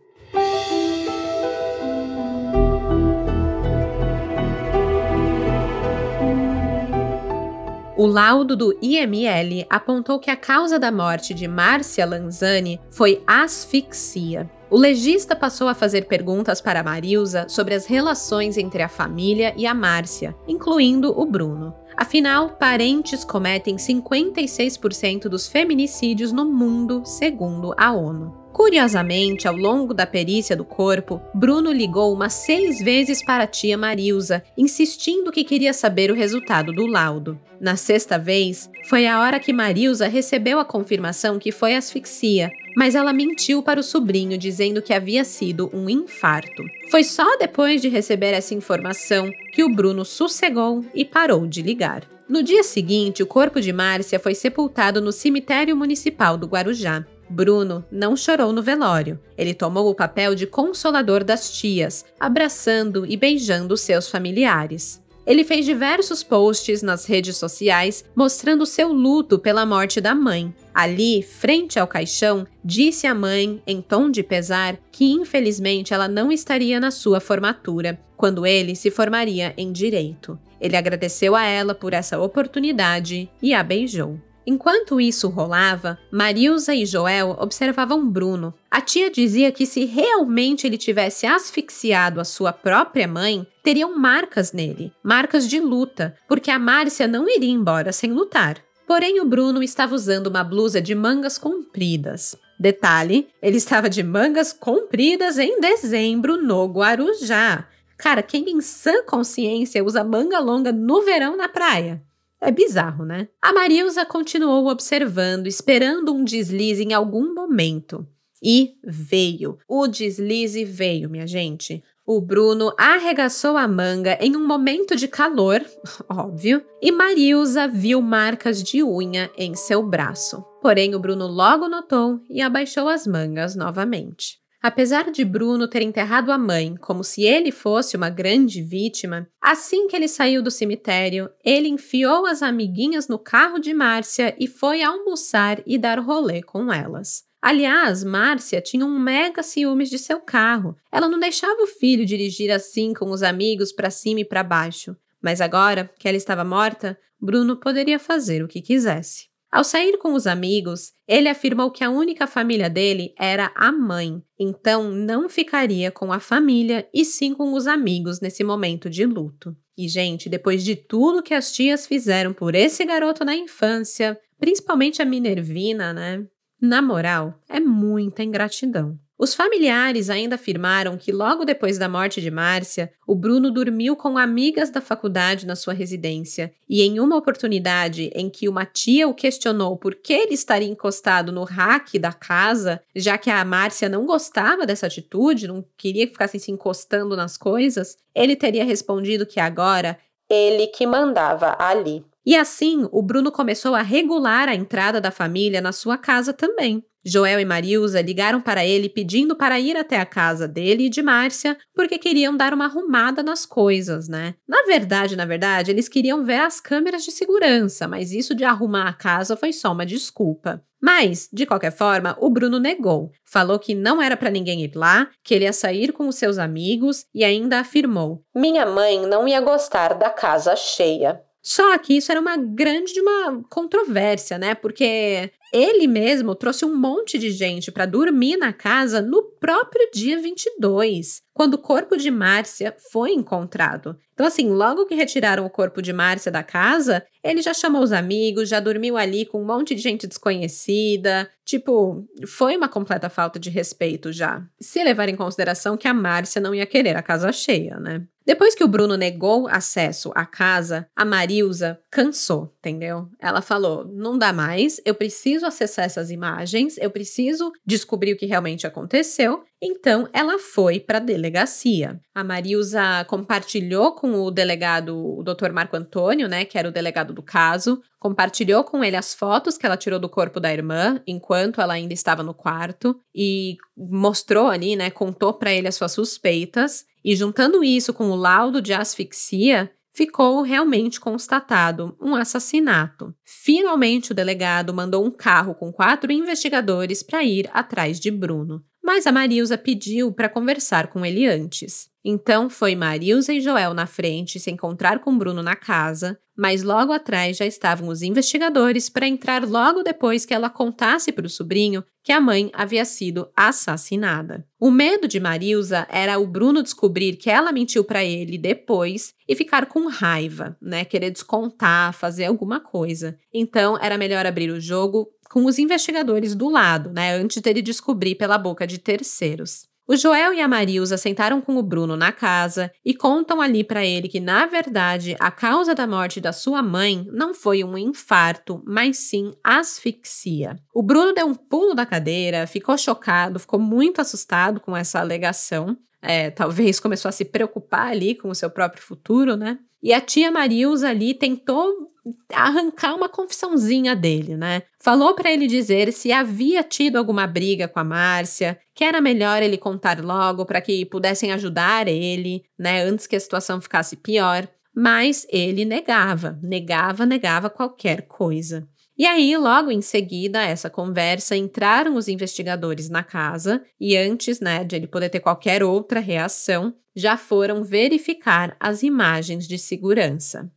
O laudo do IML apontou que a causa da morte de Márcia Lanzani foi asfixia. O legista passou a fazer perguntas para Marilsa sobre as relações entre a família e a Márcia, incluindo o Bruno. Afinal, parentes cometem 56% dos feminicídios no mundo, segundo a ONU. Curiosamente, ao longo da perícia do corpo, Bruno ligou umas seis vezes para a tia Marilsa, insistindo que queria saber o resultado do laudo. Na sexta vez, foi a hora que Marilsa recebeu a confirmação que foi asfixia, mas ela mentiu para o sobrinho dizendo que havia sido um infarto. Foi só depois de receber essa informação que o Bruno sossegou e parou de ligar. No dia seguinte, o corpo de Márcia foi sepultado no cemitério municipal do Guarujá. Bruno não chorou no velório. Ele tomou o papel de consolador das tias, abraçando e beijando seus familiares. Ele fez diversos posts nas redes sociais mostrando seu luto pela morte da mãe. Ali, frente ao caixão, disse à mãe, em tom de pesar, que infelizmente ela não estaria na sua formatura, quando ele se formaria em direito. Ele agradeceu a ela por essa oportunidade e a beijou. Enquanto isso rolava, Marilsa e Joel observavam Bruno. A tia dizia que se realmente ele tivesse asfixiado a sua própria mãe, teriam marcas nele, marcas de luta, porque a Márcia não iria embora sem lutar. Porém, o Bruno estava usando uma blusa de mangas compridas. Detalhe: ele estava de mangas compridas em dezembro no Guarujá. Cara, quem em sã consciência usa manga longa no verão na praia? É bizarro, né? A Marilsa continuou observando, esperando um deslize em algum momento. E veio. O deslize veio, minha gente. O Bruno arregaçou a manga em um momento de calor, <laughs> óbvio, e Marilsa viu marcas de unha em seu braço. Porém, o Bruno logo notou e abaixou as mangas novamente. Apesar de Bruno ter enterrado a mãe como se ele fosse uma grande vítima, assim que ele saiu do cemitério, ele enfiou as amiguinhas no carro de Márcia e foi almoçar e dar rolê com elas. Aliás, Márcia tinha um mega ciúmes de seu carro. Ela não deixava o filho dirigir assim com os amigos para cima e para baixo. Mas agora que ela estava morta, Bruno poderia fazer o que quisesse. Ao sair com os amigos, ele afirmou que a única família dele era a mãe, então não ficaria com a família e sim com os amigos nesse momento de luto. E, gente, depois de tudo que as tias fizeram por esse garoto na infância, principalmente a Minervina, né? Na moral, é muita ingratidão. Os familiares ainda afirmaram que logo depois da morte de Márcia, o Bruno dormiu com amigas da faculdade na sua residência e em uma oportunidade em que uma tia o questionou por que ele estaria encostado no rack da casa, já que a Márcia não gostava dessa atitude, não queria que ficassem se encostando nas coisas, ele teria respondido que agora ele que mandava ali. E assim, o Bruno começou a regular a entrada da família na sua casa também. Joel e Marilza ligaram para ele pedindo para ir até a casa dele e de Márcia, porque queriam dar uma arrumada nas coisas, né? Na verdade, na verdade, eles queriam ver as câmeras de segurança, mas isso de arrumar a casa foi só uma desculpa. Mas, de qualquer forma, o Bruno negou. Falou que não era para ninguém ir lá, que ele ia sair com os seus amigos e ainda afirmou: Minha mãe não ia gostar da casa cheia. Só que isso era uma grande uma controvérsia, né? Porque ele mesmo trouxe um monte de gente para dormir na casa no próprio dia 22, quando o corpo de Márcia foi encontrado. Então, assim, logo que retiraram o corpo de Márcia da casa, ele já chamou os amigos, já dormiu ali com um monte de gente desconhecida. Tipo, foi uma completa falta de respeito já. Se levar em consideração que a Márcia não ia querer a casa cheia, né? Depois que o Bruno negou acesso à casa, a Marilza cansou, entendeu? Ela falou: não dá mais, eu preciso acessar essas imagens, eu preciso descobrir o que realmente aconteceu. Então ela foi para a delegacia. A Marilza compartilhou com o delegado, o Dr. Marco Antônio, né, que era o delegado do caso, compartilhou com ele as fotos que ela tirou do corpo da irmã enquanto ela ainda estava no quarto e mostrou ali, né, contou para ele as suas suspeitas. E juntando isso com o laudo de asfixia, ficou realmente constatado um assassinato. Finalmente, o delegado mandou um carro com quatro investigadores para ir atrás de Bruno mas a Marilza pediu para conversar com ele antes. Então foi Marilza e Joel na frente se encontrar com Bruno na casa, mas logo atrás já estavam os investigadores para entrar logo depois que ela contasse para o sobrinho que a mãe havia sido assassinada. O medo de Marilza era o Bruno descobrir que ela mentiu para ele depois e ficar com raiva, né, querer descontar, fazer alguma coisa. Então era melhor abrir o jogo com os investigadores do lado, né, antes dele descobrir pela boca de terceiros. O Joel e a Marilza sentaram com o Bruno na casa e contam ali para ele que, na verdade, a causa da morte da sua mãe não foi um infarto, mas sim asfixia. O Bruno deu um pulo da cadeira, ficou chocado, ficou muito assustado com essa alegação. É, talvez começou a se preocupar ali com o seu próprio futuro, né? E a tia Marilza ali tentou arrancar uma confissãozinha dele, né? Falou para ele dizer se havia tido alguma briga com a Márcia, que era melhor ele contar logo para que pudessem ajudar ele, né, antes que a situação ficasse pior. Mas ele negava, negava, negava qualquer coisa. E aí, logo em seguida, essa conversa, entraram os investigadores na casa e antes, né, de ele poder ter qualquer outra reação, já foram verificar as imagens de segurança.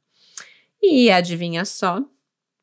E adivinha só?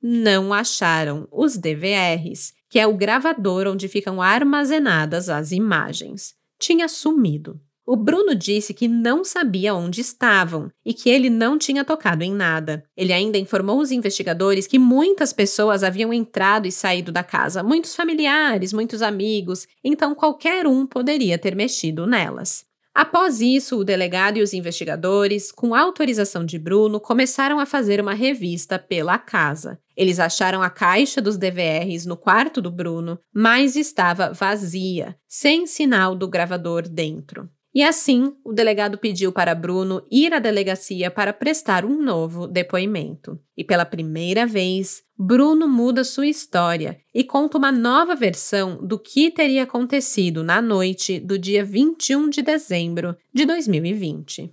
Não acharam os DVRs, que é o gravador onde ficam armazenadas as imagens. Tinha sumido. O Bruno disse que não sabia onde estavam e que ele não tinha tocado em nada. Ele ainda informou os investigadores que muitas pessoas haviam entrado e saído da casa, muitos familiares, muitos amigos, então qualquer um poderia ter mexido nelas. Após isso, o delegado e os investigadores, com autorização de Bruno, começaram a fazer uma revista pela casa. Eles acharam a caixa dos DVRs no quarto do Bruno, mas estava vazia, sem sinal do gravador dentro. E assim, o delegado pediu para Bruno ir à delegacia para prestar um novo depoimento. E pela primeira vez, Bruno muda sua história e conta uma nova versão do que teria acontecido na noite do dia 21 de dezembro de 2020.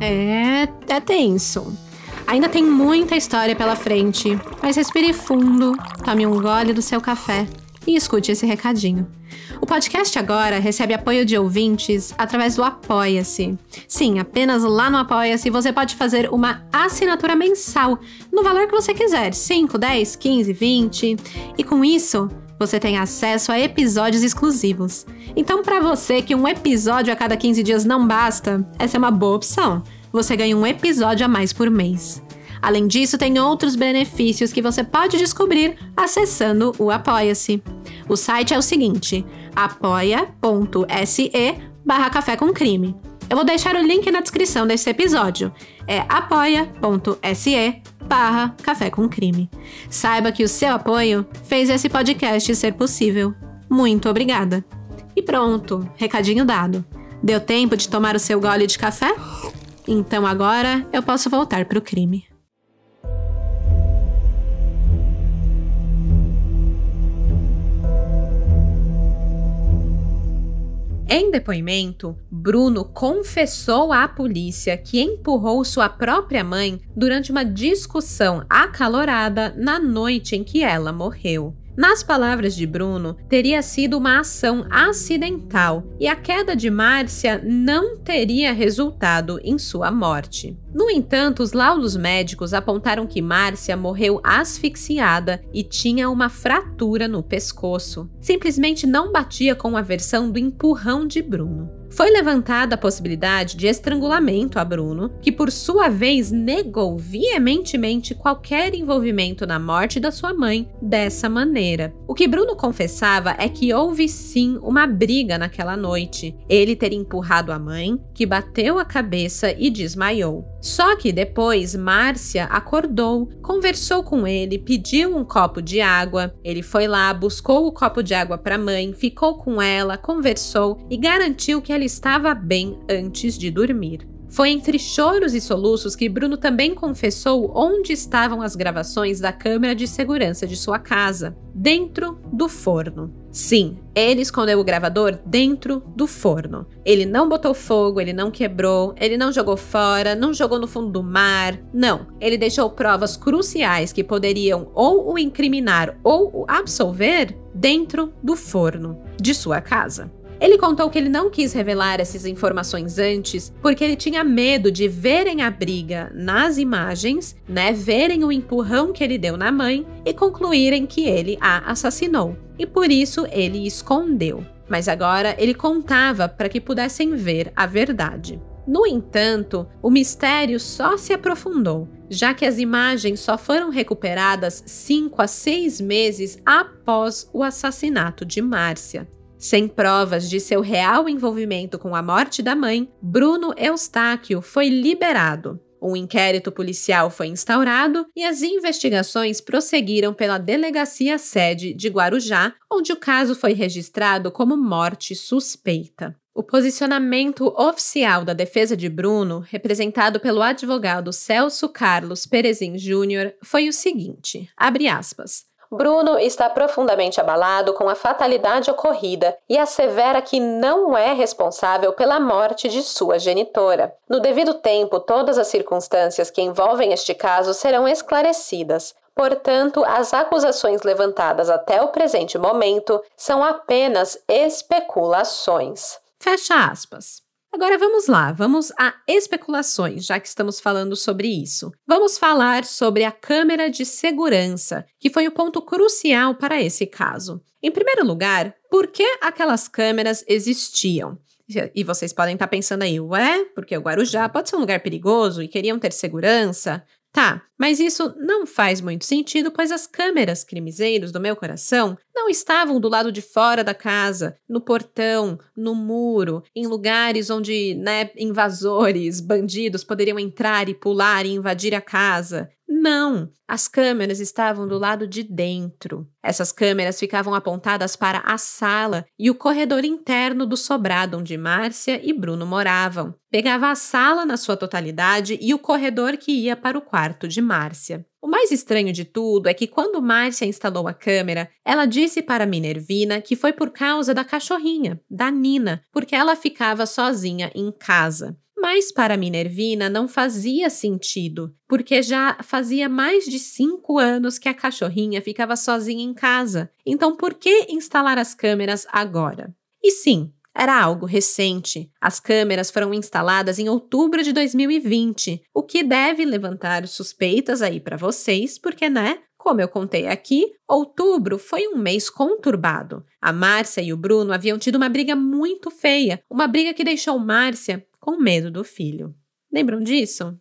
É, é tenso. Ainda tem muita história pela frente, mas respire fundo, tome um gole do seu café e escute esse recadinho. O podcast agora recebe apoio de ouvintes através do Apoia-se. Sim, apenas lá no Apoia-se você pode fazer uma assinatura mensal no valor que você quiser, 5, 10, 15, 20. E com isso, você tem acesso a episódios exclusivos. Então, para você que um episódio a cada 15 dias não basta, essa é uma boa opção. Você ganha um episódio a mais por mês. Além disso, tem outros benefícios que você pode descobrir acessando o Apoia-se. O site é o seguinte: apoia.se barra café com crime. Eu vou deixar o link na descrição desse episódio. É apoia.se barra café com crime. Saiba que o seu apoio fez esse podcast ser possível. Muito obrigada. E pronto, recadinho dado. Deu tempo de tomar o seu gole de café? Então agora eu posso voltar para o crime. Em depoimento, Bruno confessou à polícia que empurrou sua própria mãe durante uma discussão acalorada na noite em que ela morreu. Nas palavras de Bruno, teria sido uma ação acidental e a queda de Márcia não teria resultado em sua morte. No entanto, os laudos médicos apontaram que Márcia morreu asfixiada e tinha uma fratura no pescoço. Simplesmente não batia com a versão do empurrão de Bruno. Foi levantada a possibilidade de estrangulamento a Bruno, que por sua vez negou veementemente qualquer envolvimento na morte da sua mãe dessa maneira. O que Bruno confessava é que houve sim uma briga naquela noite. Ele ter empurrado a mãe, que bateu a cabeça e desmaiou. Só que depois Márcia acordou, conversou com ele, pediu um copo de água. Ele foi lá, buscou o copo de água para a mãe, ficou com ela, conversou e garantiu que ela estava bem antes de dormir. Foi entre choros e soluços que Bruno também confessou onde estavam as gravações da câmera de segurança de sua casa, dentro do forno. Sim, ele escondeu o gravador dentro do forno. Ele não botou fogo, ele não quebrou, ele não jogou fora, não jogou no fundo do mar. Não, ele deixou provas cruciais que poderiam ou o incriminar ou o absolver dentro do forno de sua casa. Ele contou que ele não quis revelar essas informações antes porque ele tinha medo de verem a briga nas imagens, né, verem o empurrão que ele deu na mãe e concluírem que ele a assassinou. E por isso ele escondeu. Mas agora ele contava para que pudessem ver a verdade. No entanto, o mistério só se aprofundou, já que as imagens só foram recuperadas cinco a seis meses após o assassinato de Márcia. Sem provas de seu real envolvimento com a morte da mãe, Bruno Eustáquio foi liberado. Um inquérito policial foi instaurado e as investigações prosseguiram pela delegacia sede de Guarujá, onde o caso foi registrado como morte suspeita. O posicionamento oficial da defesa de Bruno, representado pelo advogado Celso Carlos Perezin Júnior, foi o seguinte: abre aspas. Bruno está profundamente abalado com a fatalidade ocorrida e assevera que não é responsável pela morte de sua genitora. No devido tempo, todas as circunstâncias que envolvem este caso serão esclarecidas. Portanto, as acusações levantadas até o presente momento são apenas especulações. Fecha aspas. Agora vamos lá, vamos a especulações, já que estamos falando sobre isso. Vamos falar sobre a câmera de segurança, que foi o ponto crucial para esse caso. Em primeiro lugar, por que aquelas câmeras existiam? E vocês podem estar pensando aí, ué, porque o Guarujá pode ser um lugar perigoso e queriam ter segurança? Tá, mas isso não faz muito sentido, pois as câmeras crimizeiros do meu coração não estavam do lado de fora da casa, no portão, no muro, em lugares onde, né, invasores, bandidos poderiam entrar e pular e invadir a casa. Não, as câmeras estavam do lado de dentro. Essas câmeras ficavam apontadas para a sala e o corredor interno do sobrado onde Márcia e Bruno moravam. Pegava a sala na sua totalidade e o corredor que ia para o quarto de Márcia. O mais estranho de tudo é que quando Márcia instalou a câmera, ela disse para Minervina que foi por causa da cachorrinha, da Nina, porque ela ficava sozinha em casa. Mas para Minervina não fazia sentido, porque já fazia mais de cinco anos que a cachorrinha ficava sozinha em casa. Então, por que instalar as câmeras agora? E sim, era algo recente. As câmeras foram instaladas em outubro de 2020, o que deve levantar suspeitas aí para vocês, porque, né? Como eu contei aqui, outubro foi um mês conturbado. A Márcia e o Bruno haviam tido uma briga muito feia, uma briga que deixou Márcia com medo do filho. Lembram disso?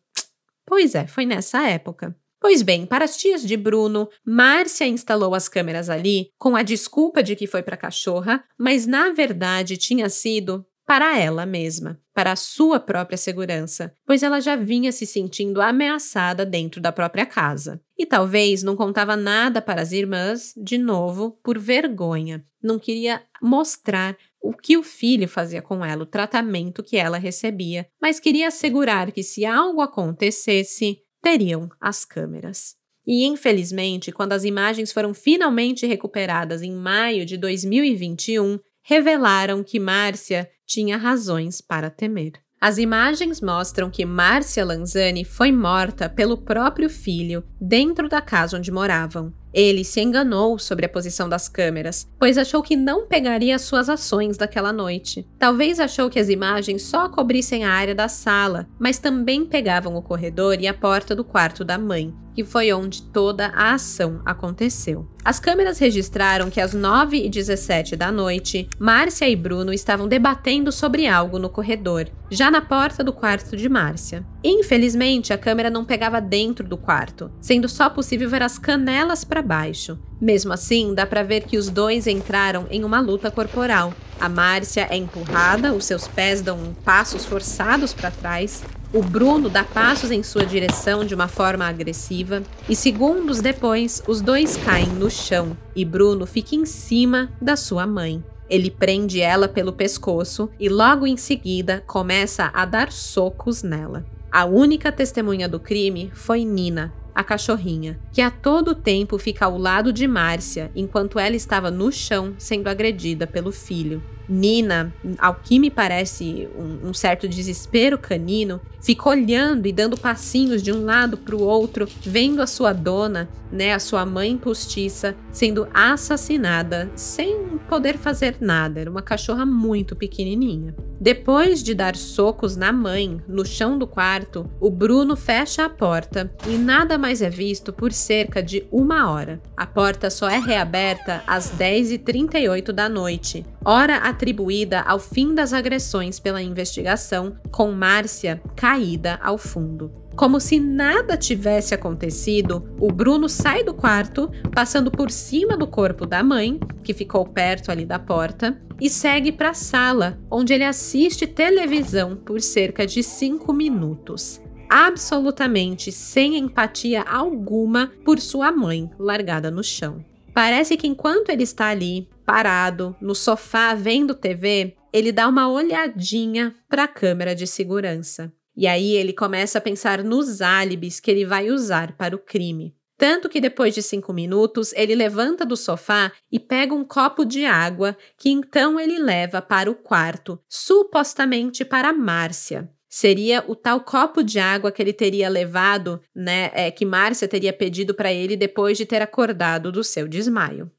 Pois é, foi nessa época. Pois bem, para as tias de Bruno, Márcia instalou as câmeras ali com a desculpa de que foi para a cachorra, mas na verdade tinha sido para ela mesma, para a sua própria segurança, pois ela já vinha se sentindo ameaçada dentro da própria casa. E talvez não contava nada para as irmãs, de novo, por vergonha. Não queria mostrar o que o filho fazia com ela, o tratamento que ela recebia, mas queria assegurar que se algo acontecesse, teriam as câmeras. E infelizmente, quando as imagens foram finalmente recuperadas em maio de 2021, revelaram que Márcia tinha razões para temer. As imagens mostram que Márcia Lanzani foi morta pelo próprio filho dentro da casa onde moravam. Ele se enganou sobre a posição das câmeras, pois achou que não pegaria suas ações daquela noite. Talvez achou que as imagens só cobrissem a área da sala, mas também pegavam o corredor e a porta do quarto da mãe, que foi onde toda a ação aconteceu. As câmeras registraram que às 9 e 17 da noite, Márcia e Bruno estavam debatendo sobre algo no corredor, já na porta do quarto de Márcia. Infelizmente, a câmera não pegava dentro do quarto, sendo só possível ver as canelas para baixo. Mesmo assim, dá para ver que os dois entraram em uma luta corporal. A Márcia é empurrada, os seus pés dão passos forçados para trás. O Bruno dá passos em sua direção de uma forma agressiva e segundos depois, os dois caem no chão e Bruno fica em cima da sua mãe. Ele prende ela pelo pescoço e logo em seguida começa a dar socos nela. A única testemunha do crime foi Nina, a cachorrinha, que a todo tempo fica ao lado de Márcia enquanto ela estava no chão sendo agredida pelo filho. Nina, ao que me parece um, um certo desespero canino, fica olhando e dando passinhos de um lado para o outro, vendo a sua dona, né, a sua mãe postiça, sendo assassinada sem poder fazer nada. Era uma cachorra muito pequenininha. Depois de dar socos na mãe, no chão do quarto, o Bruno fecha a porta e nada mais é visto por cerca de uma hora. A porta só é reaberta às 10h38 da noite, hora atribuída ao fim das agressões pela investigação, com Márcia caída ao fundo. Como se nada tivesse acontecido, o Bruno sai do quarto, passando por cima do corpo da mãe, que ficou perto ali da porta, e segue para a sala, onde ele assiste televisão por cerca de cinco minutos. Absolutamente sem empatia alguma por sua mãe largada no chão. Parece que enquanto ele está ali, parado, no sofá vendo TV, ele dá uma olhadinha para a câmera de segurança. E aí ele começa a pensar nos álibis que ele vai usar para o crime. Tanto que depois de cinco minutos, ele levanta do sofá e pega um copo de água que então ele leva para o quarto, supostamente para Márcia. Seria o tal copo de água que ele teria levado, né? É, que Márcia teria pedido para ele depois de ter acordado do seu desmaio.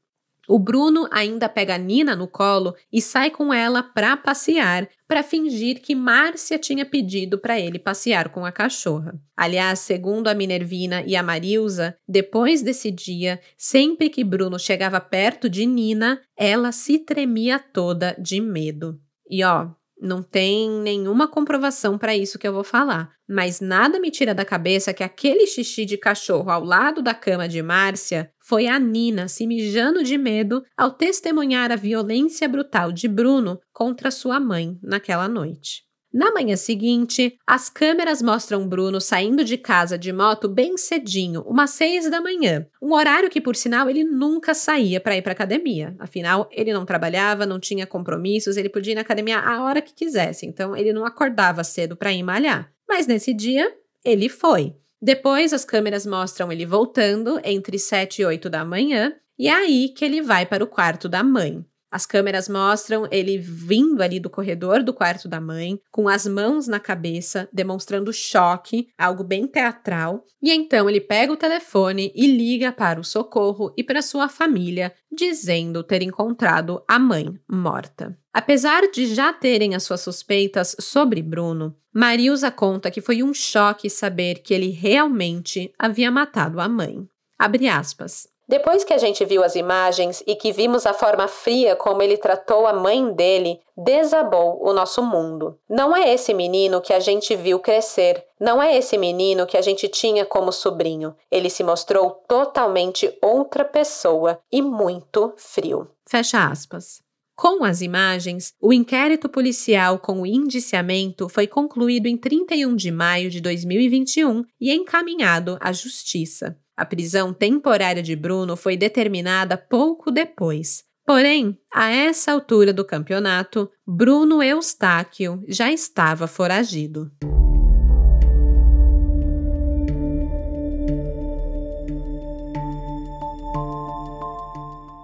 O Bruno ainda pega Nina no colo e sai com ela para passear, para fingir que Márcia tinha pedido para ele passear com a cachorra. Aliás, segundo a Minervina e a Marilza, depois desse dia, sempre que Bruno chegava perto de Nina, ela se tremia toda de medo. E ó, não tem nenhuma comprovação para isso que eu vou falar, mas nada me tira da cabeça que aquele xixi de cachorro ao lado da cama de Márcia foi a Nina se mijando de medo ao testemunhar a violência brutal de Bruno contra sua mãe naquela noite. Na manhã seguinte, as câmeras mostram Bruno saindo de casa de moto bem cedinho, umas seis da manhã, um horário que, por sinal, ele nunca saía para ir para academia. Afinal, ele não trabalhava, não tinha compromissos, ele podia ir na academia a hora que quisesse, então ele não acordava cedo para ir malhar. Mas nesse dia, ele foi. Depois, as câmeras mostram ele voltando entre sete e oito da manhã, e é aí que ele vai para o quarto da mãe. As câmeras mostram ele vindo ali do corredor do quarto da mãe, com as mãos na cabeça, demonstrando choque, algo bem teatral. E então ele pega o telefone e liga para o socorro e para sua família, dizendo ter encontrado a mãe morta. Apesar de já terem as suas suspeitas sobre Bruno, Marilsa conta que foi um choque saber que ele realmente havia matado a mãe. Abre aspas. Depois que a gente viu as imagens e que vimos a forma fria como ele tratou a mãe dele, desabou o nosso mundo. Não é esse menino que a gente viu crescer, não é esse menino que a gente tinha como sobrinho. Ele se mostrou totalmente outra pessoa e muito frio. Fecha aspas. Com as imagens, o inquérito policial com o indiciamento foi concluído em 31 de maio de 2021 e encaminhado à Justiça. A prisão temporária de Bruno foi determinada pouco depois. Porém, a essa altura do campeonato, Bruno Eustáquio já estava foragido.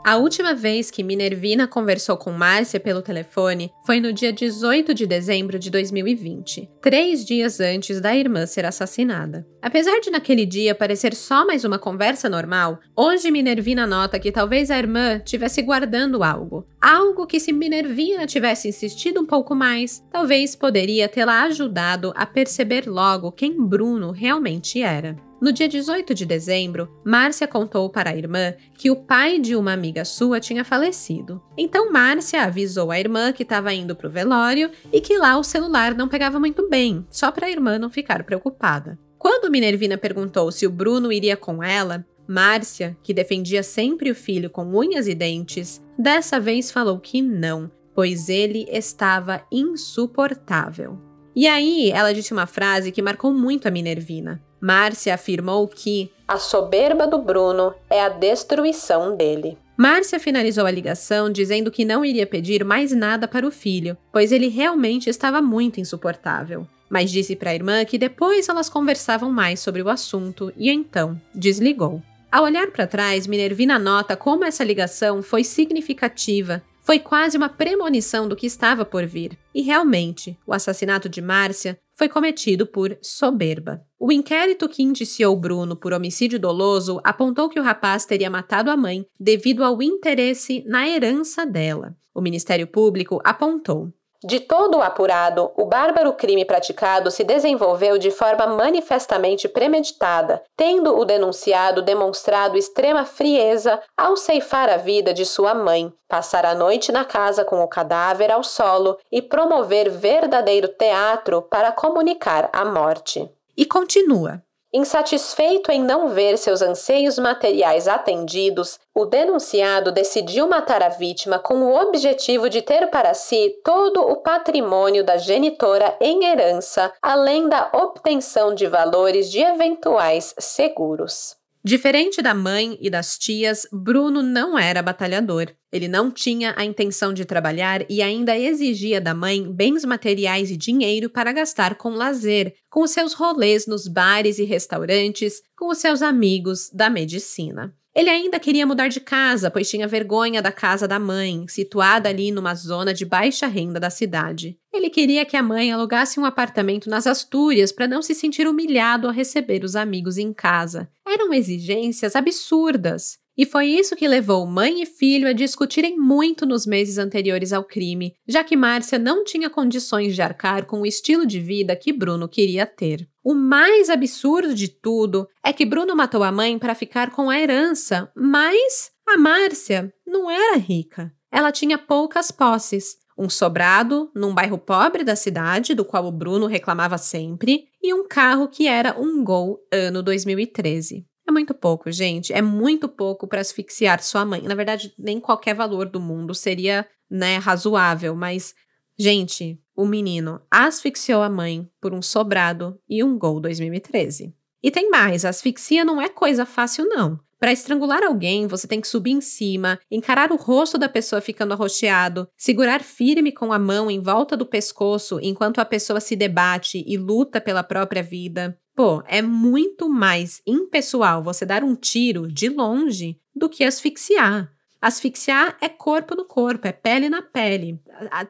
A última vez que Minervina conversou com Márcia pelo telefone foi no dia 18 de dezembro de 2020, três dias antes da irmã ser assassinada. Apesar de naquele dia parecer só mais uma conversa normal, hoje Minervina nota que talvez a irmã tivesse guardando algo. Algo que, se Minervina tivesse insistido um pouco mais, talvez poderia tê-la ajudado a perceber logo quem Bruno realmente era. No dia 18 de dezembro, Márcia contou para a irmã que o pai de uma amiga sua tinha falecido. Então Márcia avisou a irmã que estava indo para o velório e que lá o celular não pegava muito bem, só para a irmã não ficar preocupada. Quando Minervina perguntou se o Bruno iria com ela, Márcia, que defendia sempre o filho com unhas e dentes, dessa vez falou que não, pois ele estava insuportável. E aí ela disse uma frase que marcou muito a Minervina. Márcia afirmou que a soberba do Bruno é a destruição dele. Márcia finalizou a ligação dizendo que não iria pedir mais nada para o filho, pois ele realmente estava muito insuportável. Mas disse para a irmã que depois elas conversavam mais sobre o assunto e então desligou. Ao olhar para trás, Minervina nota como essa ligação foi significativa foi quase uma premonição do que estava por vir. E realmente, o assassinato de Márcia foi cometido por soberba. O inquérito que indiciou Bruno por homicídio doloso apontou que o rapaz teria matado a mãe devido ao interesse na herança dela. O Ministério Público apontou de todo o apurado, o bárbaro crime praticado se desenvolveu de forma manifestamente premeditada, tendo o denunciado demonstrado extrema frieza ao ceifar a vida de sua mãe, passar a noite na casa com o cadáver ao solo e promover verdadeiro teatro para comunicar a morte. E continua. Insatisfeito em não ver seus anseios materiais atendidos, o denunciado decidiu matar a vítima com o objetivo de ter para si todo o patrimônio da genitora em herança, além da obtenção de valores de eventuais seguros. Diferente da mãe e das tias, Bruno não era batalhador. Ele não tinha a intenção de trabalhar e ainda exigia da mãe bens materiais e dinheiro para gastar com lazer, com os seus rolês nos bares e restaurantes, com os seus amigos da medicina. Ele ainda queria mudar de casa, pois tinha vergonha da casa da mãe, situada ali numa zona de baixa renda da cidade. Ele queria que a mãe alugasse um apartamento nas Astúrias para não se sentir humilhado ao receber os amigos em casa. Eram exigências absurdas. E foi isso que levou mãe e filho a discutirem muito nos meses anteriores ao crime, já que Márcia não tinha condições de arcar com o estilo de vida que Bruno queria ter. O mais absurdo de tudo é que Bruno matou a mãe para ficar com a herança, mas a Márcia não era rica. Ela tinha poucas posses, um sobrado num bairro pobre da cidade, do qual o Bruno reclamava sempre, e um carro que era um Gol ano 2013. É muito pouco, gente. É muito pouco para asfixiar sua mãe. Na verdade, nem qualquer valor do mundo seria, né, razoável, mas gente, o menino asfixiou a mãe por um sobrado e um gol 2013. E tem mais, asfixia não é coisa fácil não. Para estrangular alguém, você tem que subir em cima, encarar o rosto da pessoa ficando arroxeado, segurar firme com a mão em volta do pescoço enquanto a pessoa se debate e luta pela própria vida. Pô, é muito mais impessoal você dar um tiro de longe do que asfixiar. Asfixiar é corpo no corpo, é pele na pele.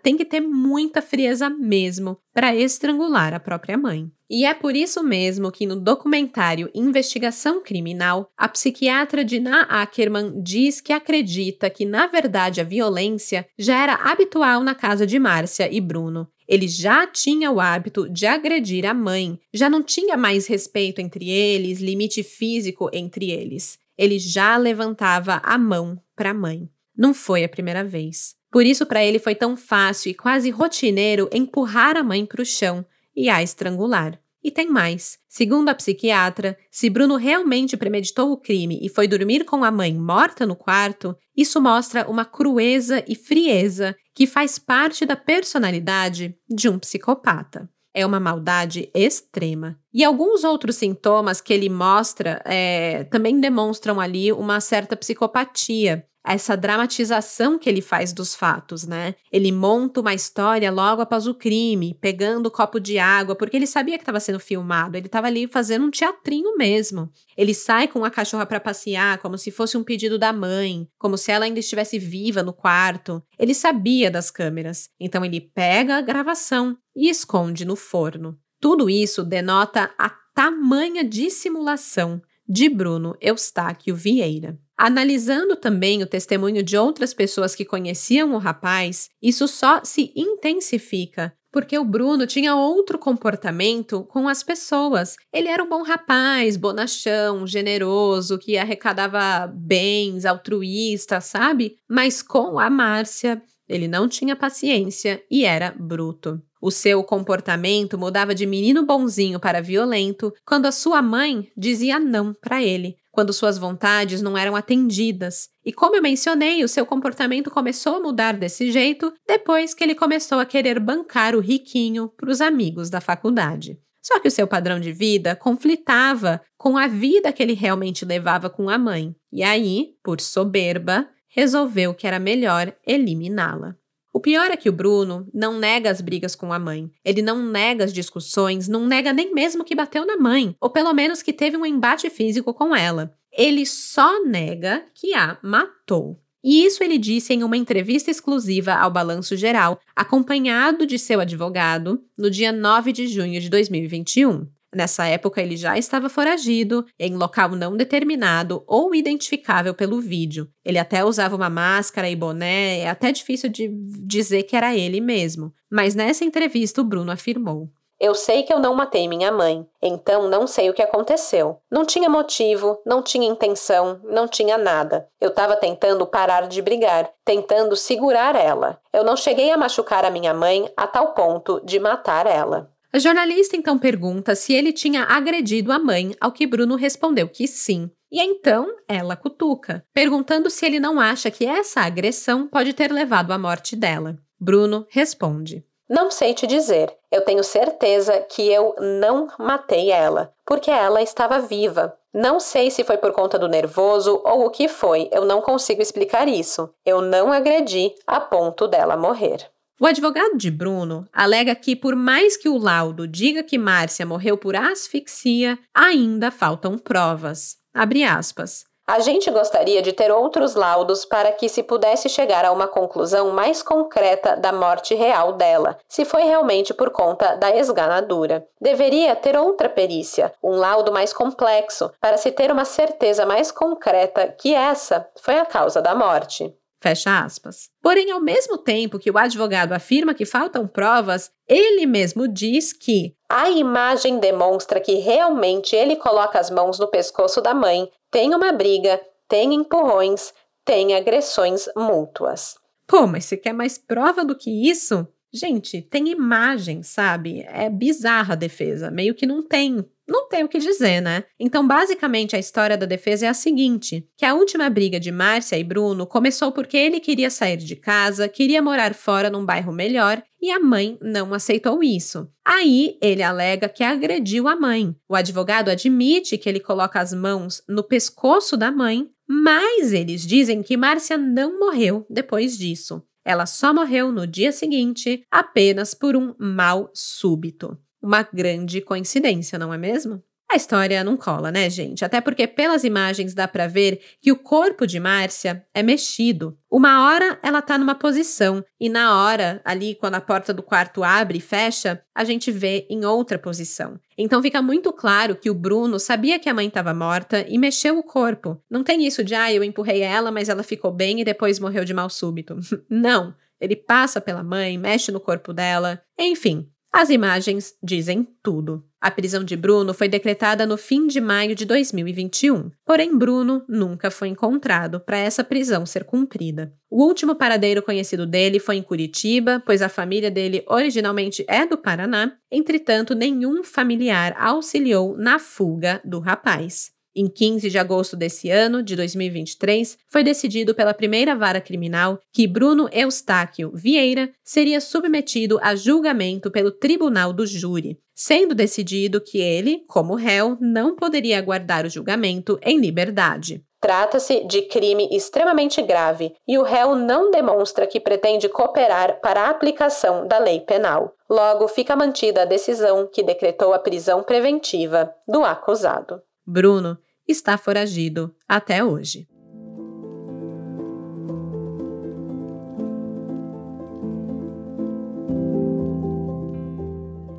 Tem que ter muita frieza mesmo para estrangular a própria mãe. E é por isso mesmo que no documentário Investigação Criminal, a psiquiatra Dina Ackerman diz que acredita que, na verdade, a violência já era habitual na casa de Márcia e Bruno. Ele já tinha o hábito de agredir a mãe, já não tinha mais respeito entre eles, limite físico entre eles. ele já levantava a mão para a mãe. Não foi a primeira vez. Por isso, para ele foi tão fácil e quase rotineiro empurrar a mãe para o chão e a estrangular. E tem mais. Segundo a psiquiatra, se Bruno realmente premeditou o crime e foi dormir com a mãe morta no quarto, isso mostra uma crueza e frieza que faz parte da personalidade de um psicopata é uma maldade extrema. E alguns outros sintomas que ele mostra é, também demonstram ali uma certa psicopatia essa dramatização que ele faz dos fatos, né? Ele monta uma história logo após o crime, pegando o copo de água, porque ele sabia que estava sendo filmado, ele estava ali fazendo um teatrinho mesmo. Ele sai com a cachorra para passear, como se fosse um pedido da mãe, como se ela ainda estivesse viva no quarto. Ele sabia das câmeras, então ele pega a gravação e esconde no forno. Tudo isso denota a tamanha dissimulação de Bruno Eustáquio Vieira. Analisando também o testemunho de outras pessoas que conheciam o rapaz, isso só se intensifica, porque o Bruno tinha outro comportamento com as pessoas. Ele era um bom rapaz, bonachão, generoso, que arrecadava bens, altruísta, sabe? Mas com a Márcia, ele não tinha paciência e era bruto. O seu comportamento mudava de menino bonzinho para violento quando a sua mãe dizia não para ele, quando suas vontades não eram atendidas. E como eu mencionei, o seu comportamento começou a mudar desse jeito depois que ele começou a querer bancar o riquinho para os amigos da faculdade. Só que o seu padrão de vida conflitava com a vida que ele realmente levava com a mãe. E aí, por soberba, resolveu que era melhor eliminá-la. O pior é que o Bruno não nega as brigas com a mãe. Ele não nega as discussões, não nega nem mesmo que bateu na mãe, ou pelo menos que teve um embate físico com ela. Ele só nega que a matou. E isso ele disse em uma entrevista exclusiva ao Balanço Geral, acompanhado de seu advogado, no dia 9 de junho de 2021. Nessa época, ele já estava foragido, em local não determinado ou identificável pelo vídeo. Ele até usava uma máscara e boné, é até difícil de dizer que era ele mesmo. Mas nessa entrevista, o Bruno afirmou: eu sei que eu não matei minha mãe, então não sei o que aconteceu. Não tinha motivo, não tinha intenção, não tinha nada. Eu estava tentando parar de brigar, tentando segurar ela. Eu não cheguei a machucar a minha mãe a tal ponto de matar ela. A jornalista então pergunta se ele tinha agredido a mãe, ao que Bruno respondeu que sim. E então ela cutuca, perguntando se ele não acha que essa agressão pode ter levado à morte dela. Bruno responde: Não sei te dizer. Eu tenho certeza que eu não matei ela, porque ela estava viva. Não sei se foi por conta do nervoso ou o que foi, eu não consigo explicar isso. Eu não agredi a ponto dela morrer. O advogado de Bruno alega que, por mais que o laudo diga que Márcia morreu por asfixia, ainda faltam provas. Abre aspas. A gente gostaria de ter outros laudos para que se pudesse chegar a uma conclusão mais concreta da morte real dela, se foi realmente por conta da esganadura. Deveria ter outra perícia, um laudo mais complexo, para se ter uma certeza mais concreta que essa foi a causa da morte. Fecha aspas. Porém, ao mesmo tempo que o advogado afirma que faltam provas, ele mesmo diz que a imagem demonstra que realmente ele coloca as mãos no pescoço da mãe, tem uma briga, tem empurrões, tem agressões mútuas. Pô, mas você quer mais prova do que isso? Gente, tem imagem, sabe? É bizarra a defesa, meio que não tem não tem o que dizer, né? Então, basicamente, a história da defesa é a seguinte: que a última briga de Márcia e Bruno começou porque ele queria sair de casa, queria morar fora num bairro melhor e a mãe não aceitou isso. Aí ele alega que agrediu a mãe. O advogado admite que ele coloca as mãos no pescoço da mãe, mas eles dizem que Márcia não morreu depois disso. Ela só morreu no dia seguinte, apenas por um mal súbito. Uma grande coincidência, não é mesmo? A história não cola, né, gente? Até porque pelas imagens dá para ver que o corpo de Márcia é mexido. Uma hora ela tá numa posição e na hora, ali quando a porta do quarto abre e fecha, a gente vê em outra posição. Então fica muito claro que o Bruno sabia que a mãe estava morta e mexeu o corpo. Não tem isso de ah, eu empurrei ela, mas ela ficou bem e depois morreu de mal súbito. <laughs> não. Ele passa pela mãe, mexe no corpo dela. Enfim, As imagens dizem tudo. A prisão de Bruno foi decretada no fim de maio de 2021, porém Bruno nunca foi encontrado para essa prisão ser cumprida. O último paradeiro conhecido dele foi em Curitiba, pois a família dele originalmente é do Paraná, entretanto, nenhum familiar auxiliou na fuga do rapaz. Em 15 de agosto desse ano, de 2023, foi decidido pela primeira vara criminal que Bruno Eustáquio Vieira seria submetido a julgamento pelo Tribunal do Júri, sendo decidido que ele, como réu, não poderia aguardar o julgamento em liberdade. Trata-se de crime extremamente grave e o réu não demonstra que pretende cooperar para a aplicação da lei penal. Logo, fica mantida a decisão que decretou a prisão preventiva do acusado. Bruno está foragido até hoje.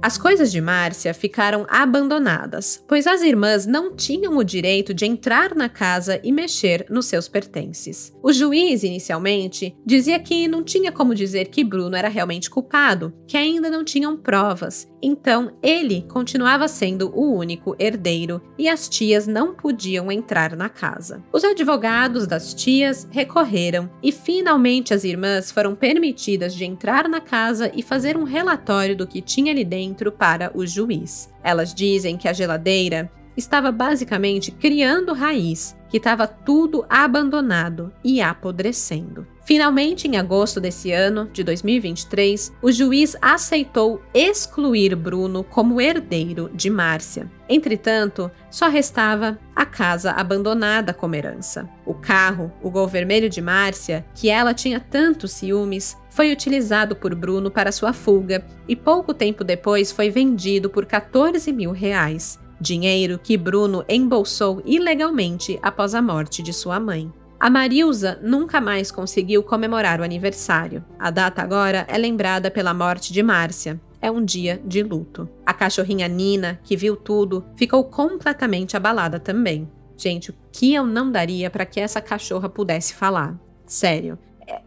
As coisas de Márcia ficaram abandonadas, pois as irmãs não tinham o direito de entrar na casa e mexer nos seus pertences. O juiz, inicialmente, dizia que não tinha como dizer que Bruno era realmente culpado, que ainda não tinham provas, então ele continuava sendo o único herdeiro e as tias não podiam entrar na casa. Os advogados das tias recorreram e finalmente as irmãs foram permitidas de entrar na casa e fazer um relatório do que tinha ali dentro para o juiz. Elas dizem que a geladeira estava basicamente criando raiz, que estava tudo abandonado e apodrecendo. Finalmente, em agosto desse ano, de 2023, o juiz aceitou excluir Bruno como herdeiro de Márcia. Entretanto, só restava a casa abandonada como herança. O carro, o Gol Vermelho de Márcia, que ela tinha tantos ciúmes, foi utilizado por Bruno para sua fuga e pouco tempo depois foi vendido por 14 mil reais, dinheiro que Bruno embolsou ilegalmente após a morte de sua mãe. A Marilza nunca mais conseguiu comemorar o aniversário. A data agora é lembrada pela morte de Márcia. É um dia de luto. A cachorrinha Nina, que viu tudo, ficou completamente abalada também. Gente, o que eu não daria para que essa cachorra pudesse falar? Sério. É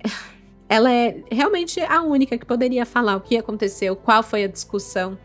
ela é realmente a única que poderia falar o que aconteceu, qual foi a discussão.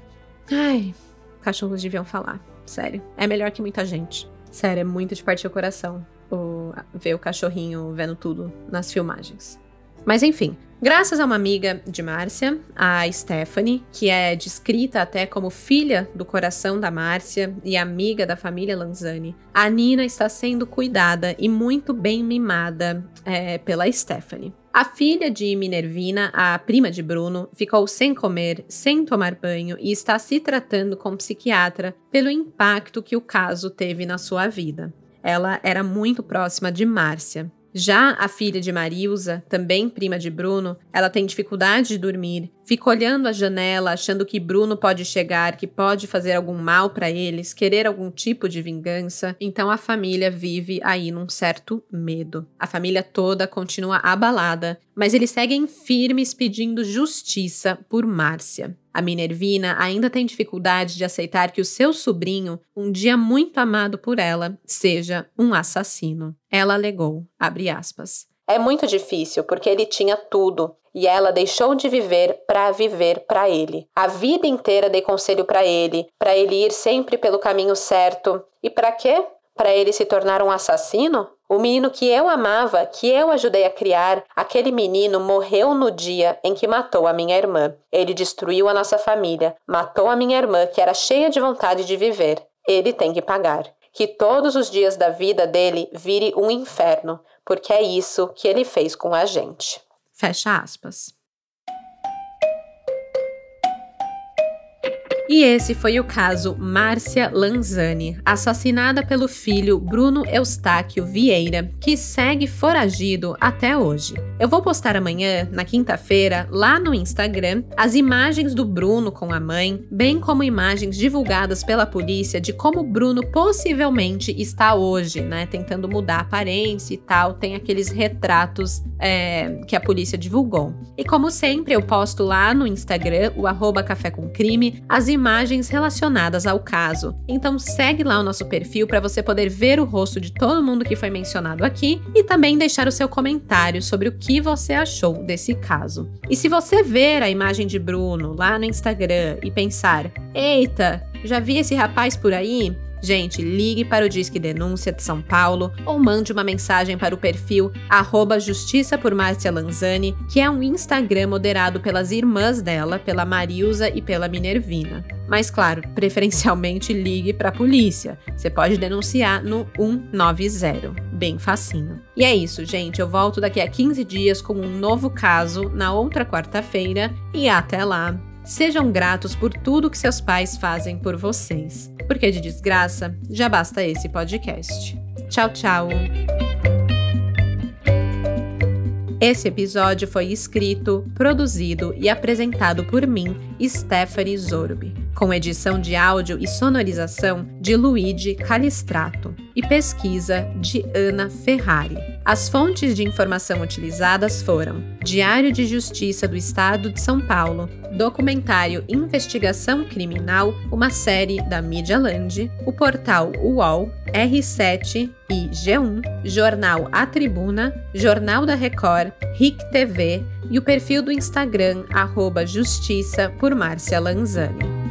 Ai, cachorros deviam falar. Sério. É melhor que muita gente. Sério, é muito de partir o coração o, ver o cachorrinho vendo tudo nas filmagens. Mas enfim, graças a uma amiga de Márcia, a Stephanie, que é descrita até como filha do coração da Márcia e amiga da família Lanzani, a Nina está sendo cuidada e muito bem mimada é, pela Stephanie. A filha de Minervina, a prima de Bruno, ficou sem comer, sem tomar banho e está se tratando com psiquiatra pelo impacto que o caso teve na sua vida. Ela era muito próxima de Márcia. Já a filha de Marilza, também prima de Bruno, ela tem dificuldade de dormir, fica olhando a janela, achando que Bruno pode chegar, que pode fazer algum mal para eles, querer algum tipo de vingança. Então a família vive aí num certo medo. A família toda continua abalada, mas eles seguem firmes pedindo justiça por Márcia. A Minervina ainda tem dificuldade de aceitar que o seu sobrinho, um dia muito amado por ela, seja um assassino. Ela alegou, aspas, É muito difícil porque ele tinha tudo e ela deixou de viver para viver para ele. A vida inteira dei conselho para ele, para ele ir sempre pelo caminho certo. E para quê? Para ele se tornar um assassino? O menino que eu amava, que eu ajudei a criar, aquele menino morreu no dia em que matou a minha irmã. Ele destruiu a nossa família, matou a minha irmã, que era cheia de vontade de viver. Ele tem que pagar. Que todos os dias da vida dele vire um inferno, porque é isso que ele fez com a gente. Fecha aspas. E esse foi o caso Márcia Lanzani, assassinada pelo filho Bruno Eustáquio Vieira, que segue foragido até hoje. Eu vou postar amanhã, na quinta-feira, lá no Instagram, as imagens do Bruno com a mãe, bem como imagens divulgadas pela polícia de como Bruno possivelmente está hoje, né? Tentando mudar a aparência e tal. Tem aqueles retratos é, que a polícia divulgou. E como sempre, eu posto lá no Instagram, o arroba Café com Crime, as imagens relacionadas ao caso. Então segue lá o nosso perfil para você poder ver o rosto de todo mundo que foi mencionado aqui e também deixar o seu comentário sobre o que você achou desse caso. E se você ver a imagem de Bruno lá no Instagram e pensar: "Eita, já vi esse rapaz por aí?", Gente, ligue para o Disque Denúncia de São Paulo ou mande uma mensagem para o perfil arroba Justiça por Márcia Lanzani, que é um Instagram moderado pelas irmãs dela, pela Marilza e pela Minervina. Mas claro, <laughs> preferencialmente ligue para a polícia. Você pode denunciar no 190. Bem facinho. E é isso, gente. Eu volto daqui a 15 dias com um novo caso na outra quarta-feira e até lá. Sejam gratos por tudo que seus pais fazem por vocês, porque de desgraça já basta esse podcast. Tchau, tchau! Esse episódio foi escrito, produzido e apresentado por mim, Stephanie Zorbi, com edição de áudio e sonorização de Luigi Calistrato e pesquisa de Ana Ferrari. As fontes de informação utilizadas foram Diário de Justiça do Estado de São Paulo, documentário Investigação Criminal, uma série da Mídia Land, o portal UOL, R7 e G1, jornal A Tribuna, Jornal da Record, RIC TV e o perfil do Instagram arroba Justiça por Márcia Lanzani.